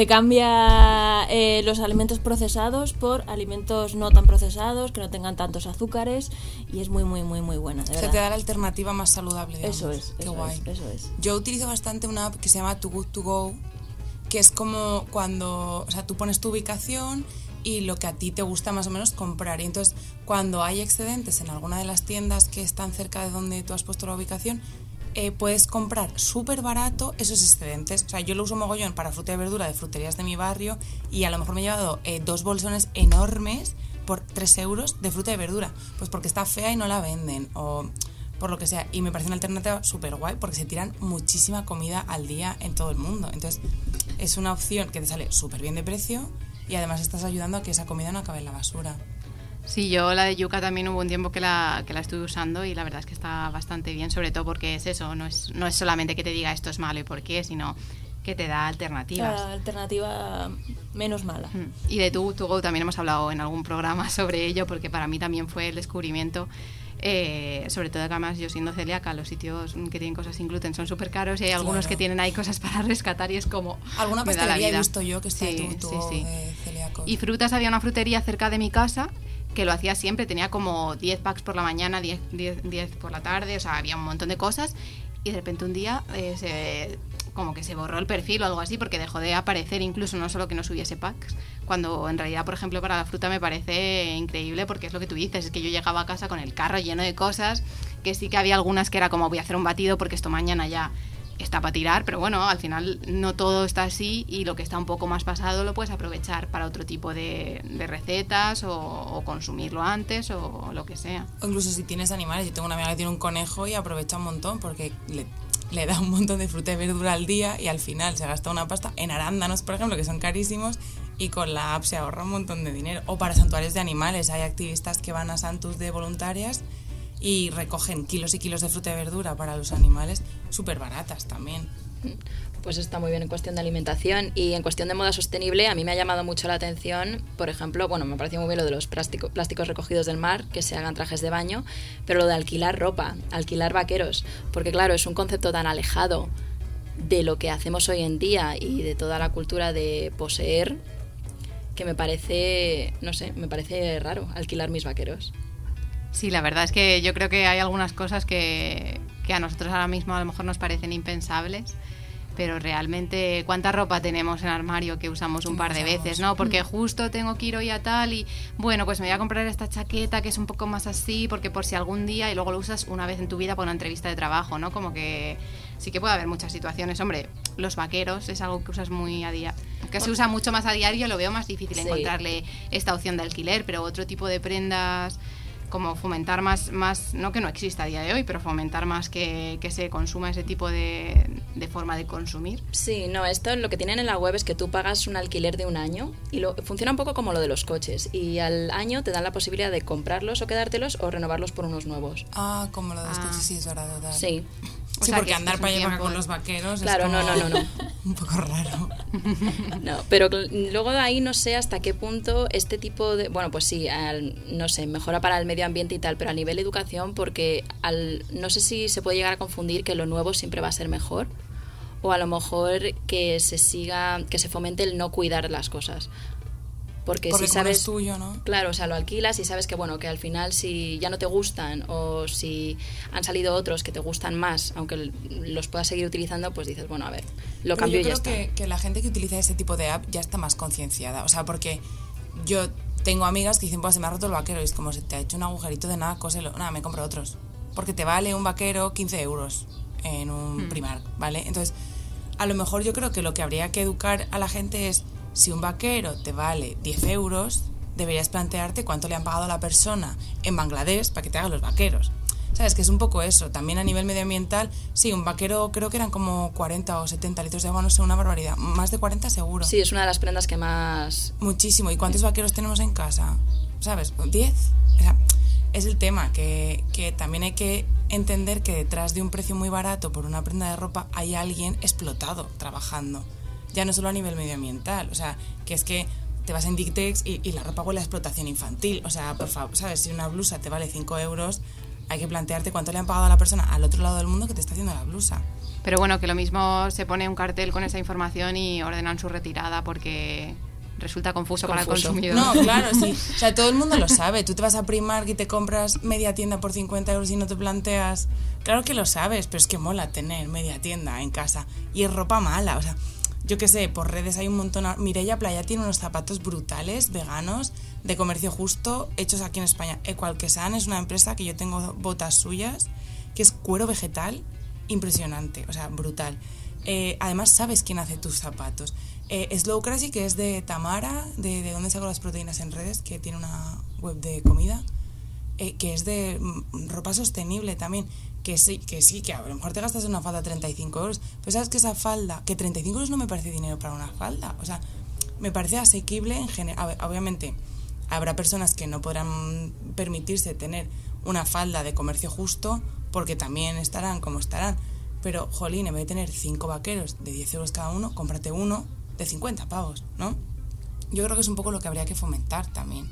Te cambia eh, los alimentos procesados por alimentos no tan procesados, que no tengan tantos azúcares, y es muy, muy, muy, muy buena. De Se verdad. te da la alternativa más saludable. digamos. Eso es, Qué eso guay. es, eso es. Yo utilizo bastante una app que se llama Too Good To Go, que es como cuando, o sea, tú pones tu ubicación y lo que a ti te gusta más o menos comprar. Y entonces, cuando hay excedentes en alguna de las tiendas que están cerca de donde tú has puesto la ubicación, eh, puedes comprar súper barato esos excedentes. O sea, yo lo uso mogollón para fruta y verdura de fruterías de mi barrio y a lo mejor me he llevado eh, dos bolsones enormes por 3 euros de fruta y verdura. Pues porque está fea y no la venden o por lo que sea. Y me parece una alternativa súper guay porque se tiran muchísima comida al día en todo el mundo. Entonces es una opción que te sale súper bien de precio y además estás ayudando a que esa comida no acabe en la basura. Sí, yo la de yuca también hubo un tiempo que la, que la estuve usando y la verdad es que está bastante bien, sobre todo porque es eso, no es, no es solamente que te diga esto es malo y por qué, sino que te da alternativas. La alternativa menos mala. Mm. Y de To Go también hemos hablado en algún programa sobre ello, porque para mí también fue el descubrimiento, eh, sobre todo que además yo siendo celíaca, los sitios que tienen cosas sin gluten son súper caros y hay algunos Claro. que tienen ahí cosas para rescatar y es como... Alguna pastelería he visto yo que está Sí, de sí, sí. de celíacos. Y frutas, había una frutería cerca de mi casa que lo hacía siempre, tenía como 10 packs por la mañana, 10, 10, 10 por la tarde, o sea, había un montón de cosas y de repente un día eh, como que se borró el perfil o algo así porque dejó de aparecer incluso no solo que no subiese packs, cuando en realidad, por ejemplo, para la fruta me parece increíble porque es lo que tú dices, es que yo llegaba a casa con el carro lleno de cosas, que sí que había algunas que era como voy a hacer un batido porque esto mañana ya está para tirar, pero bueno, al final no todo está así y lo que está un poco más pasado lo puedes aprovechar para otro tipo de, recetas o, consumirlo antes o lo que sea. Incluso si tienes animales, yo tengo una amiga que tiene un conejo y aprovecha un montón porque le, le da un montón de fruta y verdura al día y al final se gasta una pasta en arándanos, por ejemplo, que son carísimos y con la app se ahorra un montón de dinero. O para santuarios de animales, hay activistas que van a santus de voluntarias y recogen kilos y kilos de fruta y verdura para los animales, súper baratas también. Pues está muy bien en cuestión de alimentación y en cuestión de moda sostenible a mí me ha llamado mucho la atención, por ejemplo, bueno, me pareció muy bien lo de los plástico- plásticos recogidos del mar, que se hagan trajes de baño, pero lo de alquilar ropa, alquilar vaqueros, porque claro, es un concepto tan alejado de lo que hacemos hoy en día y de toda la cultura de poseer que me parece, no sé, me parece raro alquilar mis vaqueros. Sí, la verdad es que yo creo que hay algunas cosas que, que a nosotros ahora mismo a lo mejor nos parecen impensables, pero realmente cuánta ropa tenemos en armario que usamos un par de veces, ¿no? Porque justo tengo que ir hoy a tal y bueno, pues me voy a comprar esta chaqueta que es un poco más así, porque por si algún día y luego lo usas una vez en tu vida para una entrevista de trabajo, ¿no? Como que sí que puede haber muchas situaciones. Hombre, los vaqueros es algo que usas muy a día, que se usa mucho más a diario, lo veo más difícil Sí. encontrarle esta opción de alquiler, pero otro tipo de prendas como fomentar más, más, no que no exista a día de hoy, pero fomentar más que, que se consuma ese tipo de, de forma de consumir. Sí, no, esto lo que tienen en la web es que tú pagas un alquiler de un año y lo, funciona un poco como lo de los coches y al año te dan la posibilidad de comprarlos o quedártelos o renovarlos por unos nuevos. Ah, como lo de los Ah. coches, sí, es verdad, total. Sí. O Sí, sea, porque que andar para allá con de- los vaqueros Claro, es no, como no, no, no. un poco raro. No, pero luego de ahí no sé hasta qué punto este tipo de... Bueno, pues sí, al- no sé, mejora para el medio ambiente y tal, pero a nivel educación porque al, no sé si se puede llegar a confundir que lo nuevo siempre va a ser mejor o a lo mejor que se siga, que se fomente el no cuidar las cosas. Porque Porque si no es sabes... tuyo, ¿no? Claro, o sea, lo alquilas y sabes que bueno, que al final si ya no te gustan o si han salido otros que te gustan más, aunque los puedas seguir utilizando, pues dices, bueno, a ver, lo Pero cambio y yo ya creo está. que, que la gente que utiliza ese tipo de app ya está más concienciada. O sea, porque yo tengo amigas que dicen, pues se me ha roto el vaquero. Y es como, se te ha hecho un agujerito de nada, cóselo. Nada, me compro otros. Porque te vale un vaquero 15 euros en un Primark, ¿vale? Entonces, a lo mejor yo creo que lo que habría que educar a la gente es, si un vaquero te vale 10 euros, deberías plantearte cuánto le han pagado a la persona en Bangladesh para que te haga los vaqueros. ¿Sabes? Que es un poco eso. También a nivel medioambiental, sí, un vaquero creo que eran como 40 o 70 litros de agua, no sé, una barbaridad. Más de 40 seguro. Sí, es una de las prendas que más... Muchísimo. ¿Y cuántos vaqueros tenemos en casa? ¿Sabes? ¿10? O sea, es el tema, que, que también hay que entender que detrás de un precio muy barato por una prenda de ropa hay alguien explotado trabajando. Ya no solo a nivel medioambiental, o sea, que es que te vas a Inditex y, y la ropa huele a explotación infantil. O sea, por favor, ¿sabes? Si una blusa te vale 5 euros, hay que plantearte cuánto le han pagado a la persona al otro lado del mundo que te está haciendo la blusa. Pero bueno, que lo mismo se pone un cartel con esa información y ordenan su retirada porque resulta confuso, para el Confuso. consumidor. No, claro, sí. O sea, todo el mundo lo sabe. Tú te vas a Primark y te compras media tienda por 50 euros y no te planteas. Claro que lo sabes, pero es que mola tener media tienda en casa. Y es ropa mala, o sea, yo qué sé, por redes hay un montón. Mireia Playa tiene unos zapatos brutales, veganos, de comercio justo, hechos aquí en España. Equalquesan es una empresa que yo tengo botas suyas, que es cuero vegetal impresionante, o sea, brutal. Eh, además, sabes quién hace tus zapatos. Eh, Slow Crazy, que es de Tamara, de, de dónde saco las proteínas en redes, que tiene una web de comida, eh, que es de mm, ropa sostenible también. Que sí, que sí, que a lo mejor te gastas una falda 35 euros, pero sabes que esa falda, que 35 euros no me parece dinero para una falda, o sea, me parece asequible en general. Obviamente, habrá personas que no podrán permitirse tener una falda de comercio justo porque también estarán como estarán. Pero, jolín, en vez de tener cinco vaqueros de 10 euros cada uno, cómprate uno de 50 pavos, ¿no? Yo creo que es un poco lo que habría que fomentar también.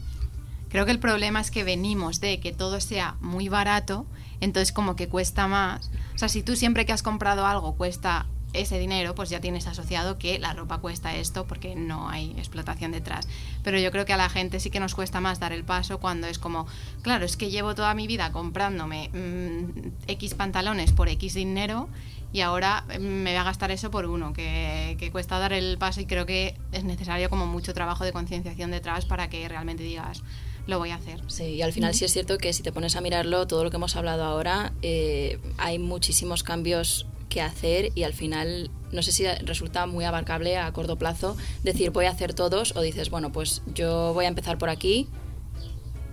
Creo que el problema es que venimos de que todo sea muy barato, entonces como que cuesta más. O sea, si tú siempre que has comprado algo cuesta ese dinero, pues ya tienes asociado que la ropa cuesta esto porque no hay explotación detrás. Pero yo creo que a la gente sí que nos cuesta más dar el paso cuando es como, claro, es que llevo toda mi vida comprándome mm, X pantalones por X dinero y ahora mm, me voy a gastar eso por uno, que, que cuesta dar el paso y creo que es necesario como mucho trabajo de concienciación detrás para que realmente digas, lo voy a hacer. Sí, y al final sí es cierto que si te pones a mirarlo, todo lo que hemos hablado ahora, eh, hay muchísimos cambios que hacer y al final no sé si resulta muy abarcable a corto plazo decir voy a hacer todos o dices, bueno, pues yo voy a empezar por aquí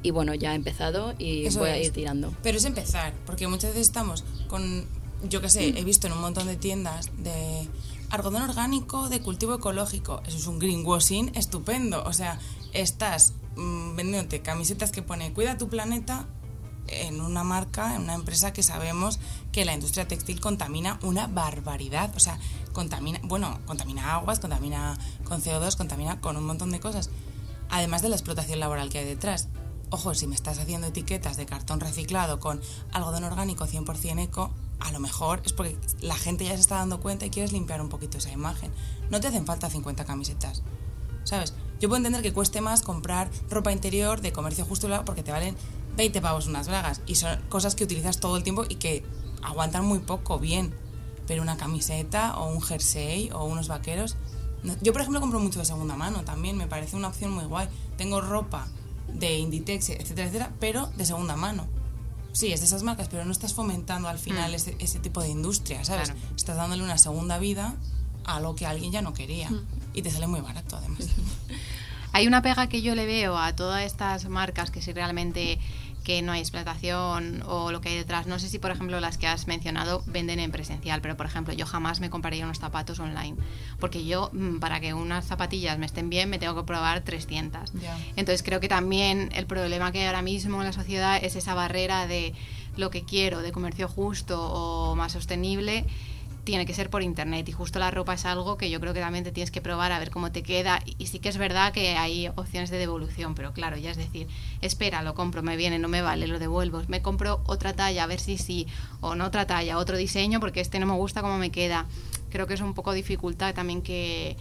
y bueno, ya he empezado y Eso voy a ir tirando. Pero es empezar, porque muchas veces estamos con, yo qué sé, he visto en un montón de tiendas de algodón orgánico de cultivo ecológico. Eso es un greenwashing estupendo. O sea, estás mm, vendiéndote camisetas que pone cuida tu planeta en una marca, en una empresa que sabemos que la industria textil contamina una barbaridad. O sea, contamina, bueno, contamina aguas, contamina con CO2, contamina con un montón de cosas. Además de la explotación laboral que hay detrás. Ojo, si me estás haciendo etiquetas de cartón reciclado con algodón orgánico 100% eco, a lo mejor es porque la gente ya se está dando cuenta y quieres limpiar un poquito esa imagen. No te hacen falta 50 camisetas. ¿Sabes? Yo puedo entender que cueste más comprar ropa interior de comercio justo porque te valen 20 pavos unas bragas y son cosas que utilizas todo el tiempo y que aguantan muy poco bien. Pero una camiseta o un jersey o unos vaqueros. Yo, por ejemplo, compro mucho de segunda mano también, me parece una opción muy guay. Tengo ropa de Inditex, etcétera, etcétera, pero de segunda mano. Sí, es de esas marcas, pero no estás fomentando al final Mm. ese, ese tipo de industria, ¿sabes? Claro. Estás dándole una segunda vida a algo que alguien ya no quería. Y te sale muy barato, además. Hay una pega que yo le veo a todas estas marcas que si realmente que no hay explotación o lo que hay detrás. No sé si, por ejemplo, las que has mencionado venden en presencial, pero, por ejemplo, yo jamás me compraría unos zapatos online, porque yo, mm, para que unas zapatillas me estén bien, me tengo que probar 300. Ya. Entonces, creo que también el problema que hay ahora mismo en la sociedad es esa barrera de lo que quiero, de comercio justo o más sostenible, tiene que ser por internet y justo la ropa es algo que yo creo que también te tienes que probar a ver cómo te queda y, sí que es verdad que hay opciones de devolución, pero claro, ya es decir, espera, lo compro, me viene, no me vale, lo devuelvo, me compro otra talla, a ver si sí, o no otra talla, otro diseño porque este no me gusta cómo me queda. Creo que es un poco dificultad también que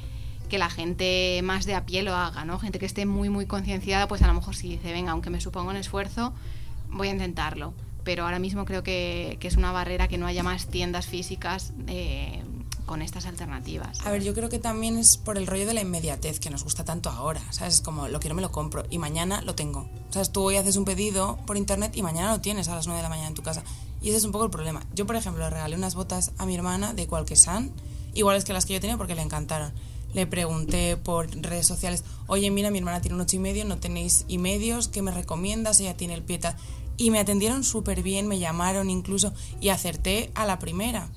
que la gente más de a pie lo haga, ¿no? Gente que esté muy, muy concienciada, pues a lo mejor sí dice, venga, aunque me suponga un esfuerzo, voy a intentarlo. Pero ahora mismo creo que, que es una barrera que no haya más tiendas físicas eh, con estas alternativas. A ver, yo creo que también es por el rollo de la inmediatez que nos gusta tanto ahora, ¿sabes? Es como lo quiero, me lo compro y mañana lo tengo. ¿Sabes? Tú hoy haces un pedido por internet y mañana lo tienes a las 9 de la mañana en tu casa. Y ese es un poco el problema. Yo, por ejemplo, le regalé unas botas a mi hermana de San, iguales que las que yo tenía porque le encantaron. Le pregunté por redes sociales, oye, mira, mi hermana tiene un ocho y medio, no tenéis y medios, ¿qué me recomiendas? Ella tiene el pie tal". Y me atendieron súper bien, me llamaron incluso y acerté a la primera.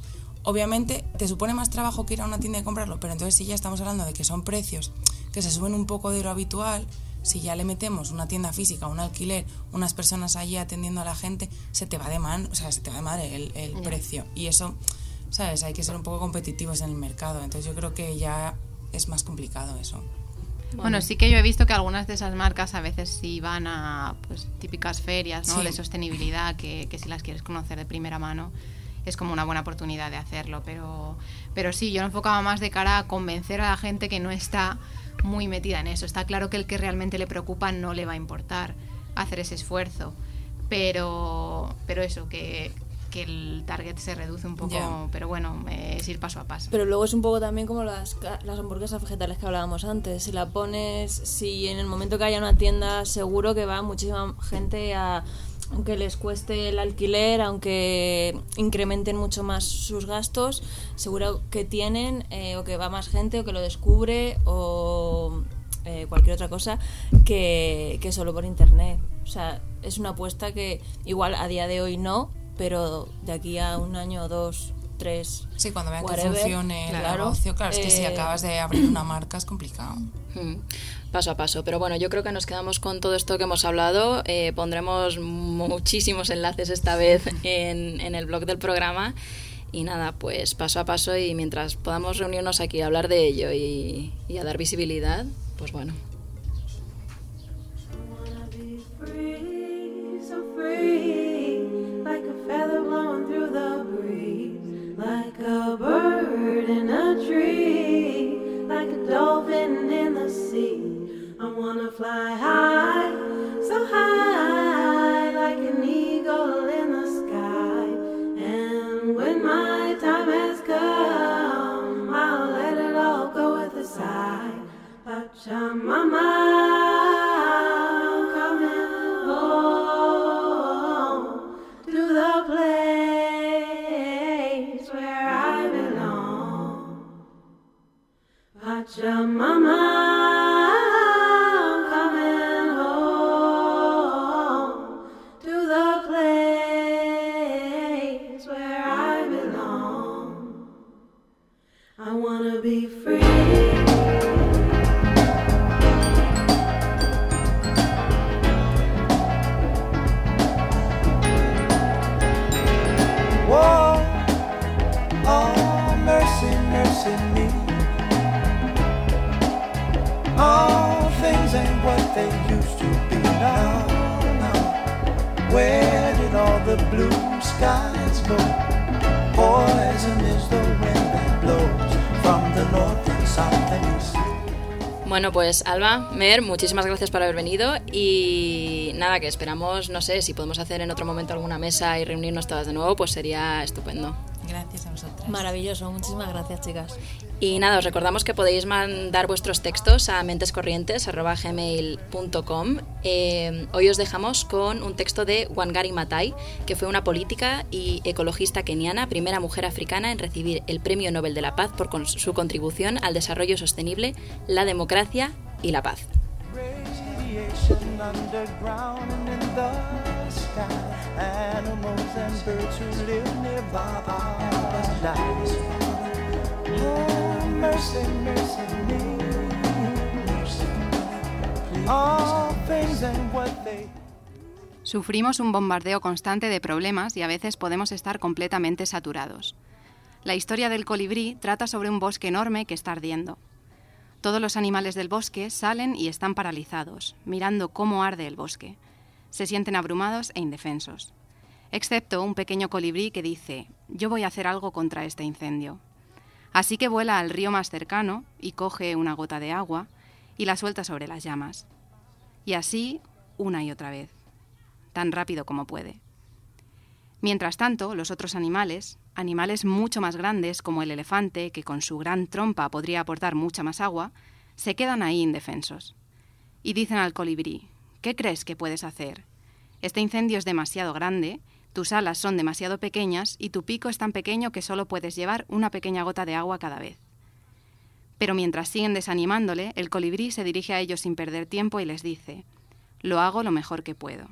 Obviamente te supone más trabajo que ir a una tienda y comprarlo, pero entonces si ya estamos hablando de que son precios que se suben un poco de lo habitual, Si ya le metemos una tienda física, un alquiler, unas personas allí atendiendo a la gente, se te va de man, o sea, se te va de madre el, el precio. Y eso, ¿sabes? Hay que ser un poco competitivos en el mercado. Entonces yo creo que ya es más complicado eso. Bueno, sí que yo he visto que algunas de esas marcas a veces sí van a pues, típicas ferias ¿no? Sí. de sostenibilidad, que, que si las quieres conocer de primera mano es como una buena oportunidad de hacerlo. Pero, pero sí, yo lo enfocaba más de cara a convencer a la gente que no está muy metida en eso. Está claro que el que realmente le preocupa no le va a importar hacer ese esfuerzo. Pero, pero eso, que, que el target se reduce un poco. Pero bueno, es ir paso a paso. Pero luego es un poco también como las, las hamburguesas vegetales que hablábamos antes. Si la pones, si en el momento que haya una tienda, seguro que va muchísima gente a. Aunque les cueste el alquiler, aunque incrementen mucho más sus gastos, seguro que tienen, eh, o que va más gente, o que lo descubre, o eh, cualquier otra cosa, que, que solo por internet. O sea, es una apuesta que igual a día de hoy no, pero de aquí a un año, dos, tres. Sí, cuando vean que whatever, funcione el claro, negocio, claro, es que si eh, acabas de abrir una marca es complicado. Mm, Paso a paso. Pero bueno, yo creo que nos quedamos con todo esto que hemos hablado. Eh, pondremos muchísimos enlaces esta vez en, en el blog del programa. Y nada, pues paso a paso y mientras podamos reunirnos aquí a hablar de ello y, y a dar visibilidad, pues bueno. free, so free, feather blowing through the breeze, like a bird in a tree, like a dolphin in the sea. I wanna fly high, so high, like an eagle in the sky. And when my time has come, I'll let it all go with a sigh. Pachamama, Pachamama, coming home to the place where I belong. I wanna be free. They used to be now. now. Where did all the blue skies go? Poison is the wind that blows from the north and south and east. Bueno, pues Alba, Mer, muchísimas gracias por haber venido y nada, que esperamos, no sé, si podemos hacer en otro momento alguna mesa y reunirnos todas de nuevo, pues sería estupendo. Gracias a vosotras. Maravilloso, muchísimas gracias, chicas. Y nada, os recordamos que podéis mandar vuestros textos a mentescorrientes.gmail.com. Eh, hoy os dejamos con un texto de Wangari Maathai, que fue una política y ecologista keniana, primera mujer africana en recibir el Premio Nobel de la Paz por su contribución al desarrollo sostenible, la democracia y la paz. Sufrimos un bombardeo constante de problemas y a veces podemos estar completamente saturados. La historia del colibrí trata sobre un bosque enorme que está ardiendo. Todos los animales del bosque salen y están paralizados, mirando cómo arde el bosque. Se sienten abrumados e indefensos. Excepto un pequeño colibrí que dice, yo voy a hacer algo contra este incendio. Así que vuela al río más cercano y coge una gota de agua y la suelta sobre las llamas. Y así una y otra vez tan rápido como puede. Mientras tanto, los otros animales, animales mucho más grandes como el elefante, que con su gran trompa podría aportar mucha más agua, se quedan ahí indefensos. Y dicen al colibrí, ¿qué crees que puedes hacer? Este incendio es demasiado grande, tus alas son demasiado pequeñas y tu pico es tan pequeño que solo puedes llevar una pequeña gota de agua cada vez. Pero mientras siguen desanimándole, el colibrí se dirige a ellos sin perder tiempo y les dice, lo hago lo mejor que puedo.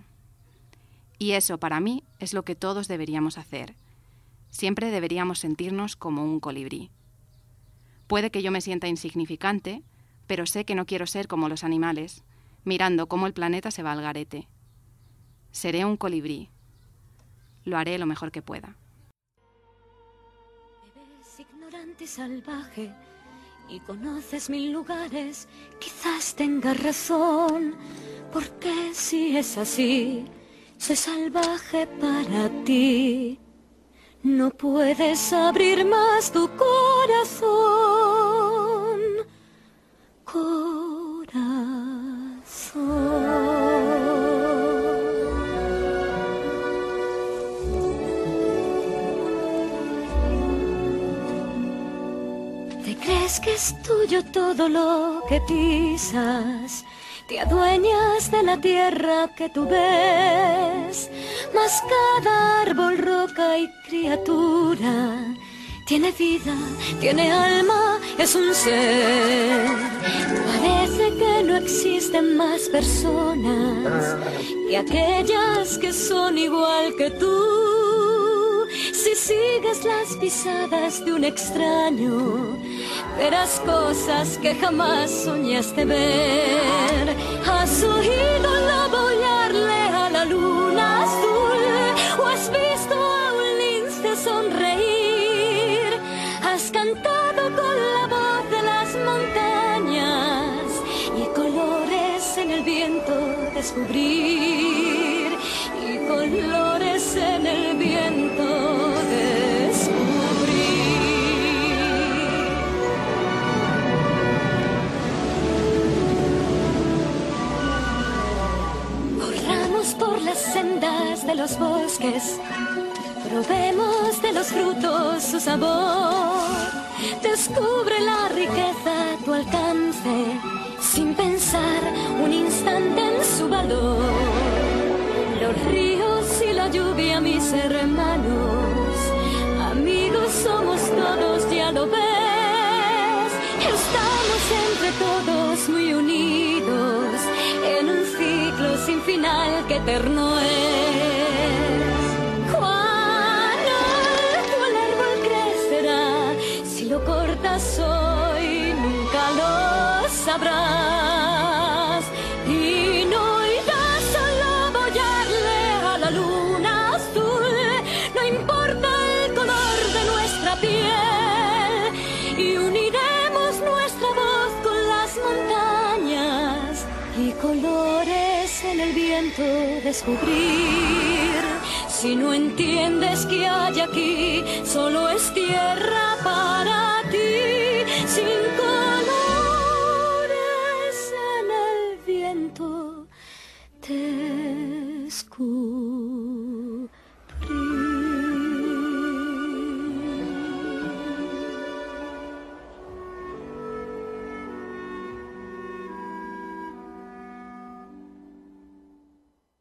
Y eso, para mí, es lo que todos deberíamos hacer. Siempre deberíamos sentirnos como un colibrí. Puede que yo me sienta insignificante, pero sé que no quiero ser como los animales. mirando cómo el planeta se va al garete. Seré un colibrí. Lo haré lo mejor que pueda. Eres ignorante salvaje y conoces mil lugares, quizás tengas razón, porque si es así, soy salvaje para ti. No puedes abrir más tu corazón. Corazón. ¿Te crees que es tuyo todo lo que pisas? Te adueñas de la tierra que tú ves, mas cada árbol, roca y criatura tiene vida, tiene alma, es un ser. Parece que no existen más personas que aquellas que son igual que tú. Si sigues las pisadas de un extraño, verás cosas que jamás soñaste ver. Has eterno es. Juan, alto el árbol crecerá, si lo cortas hoy nunca lo sabrás. descubrir. Si no entiendes que hay aquí, solo es tierra para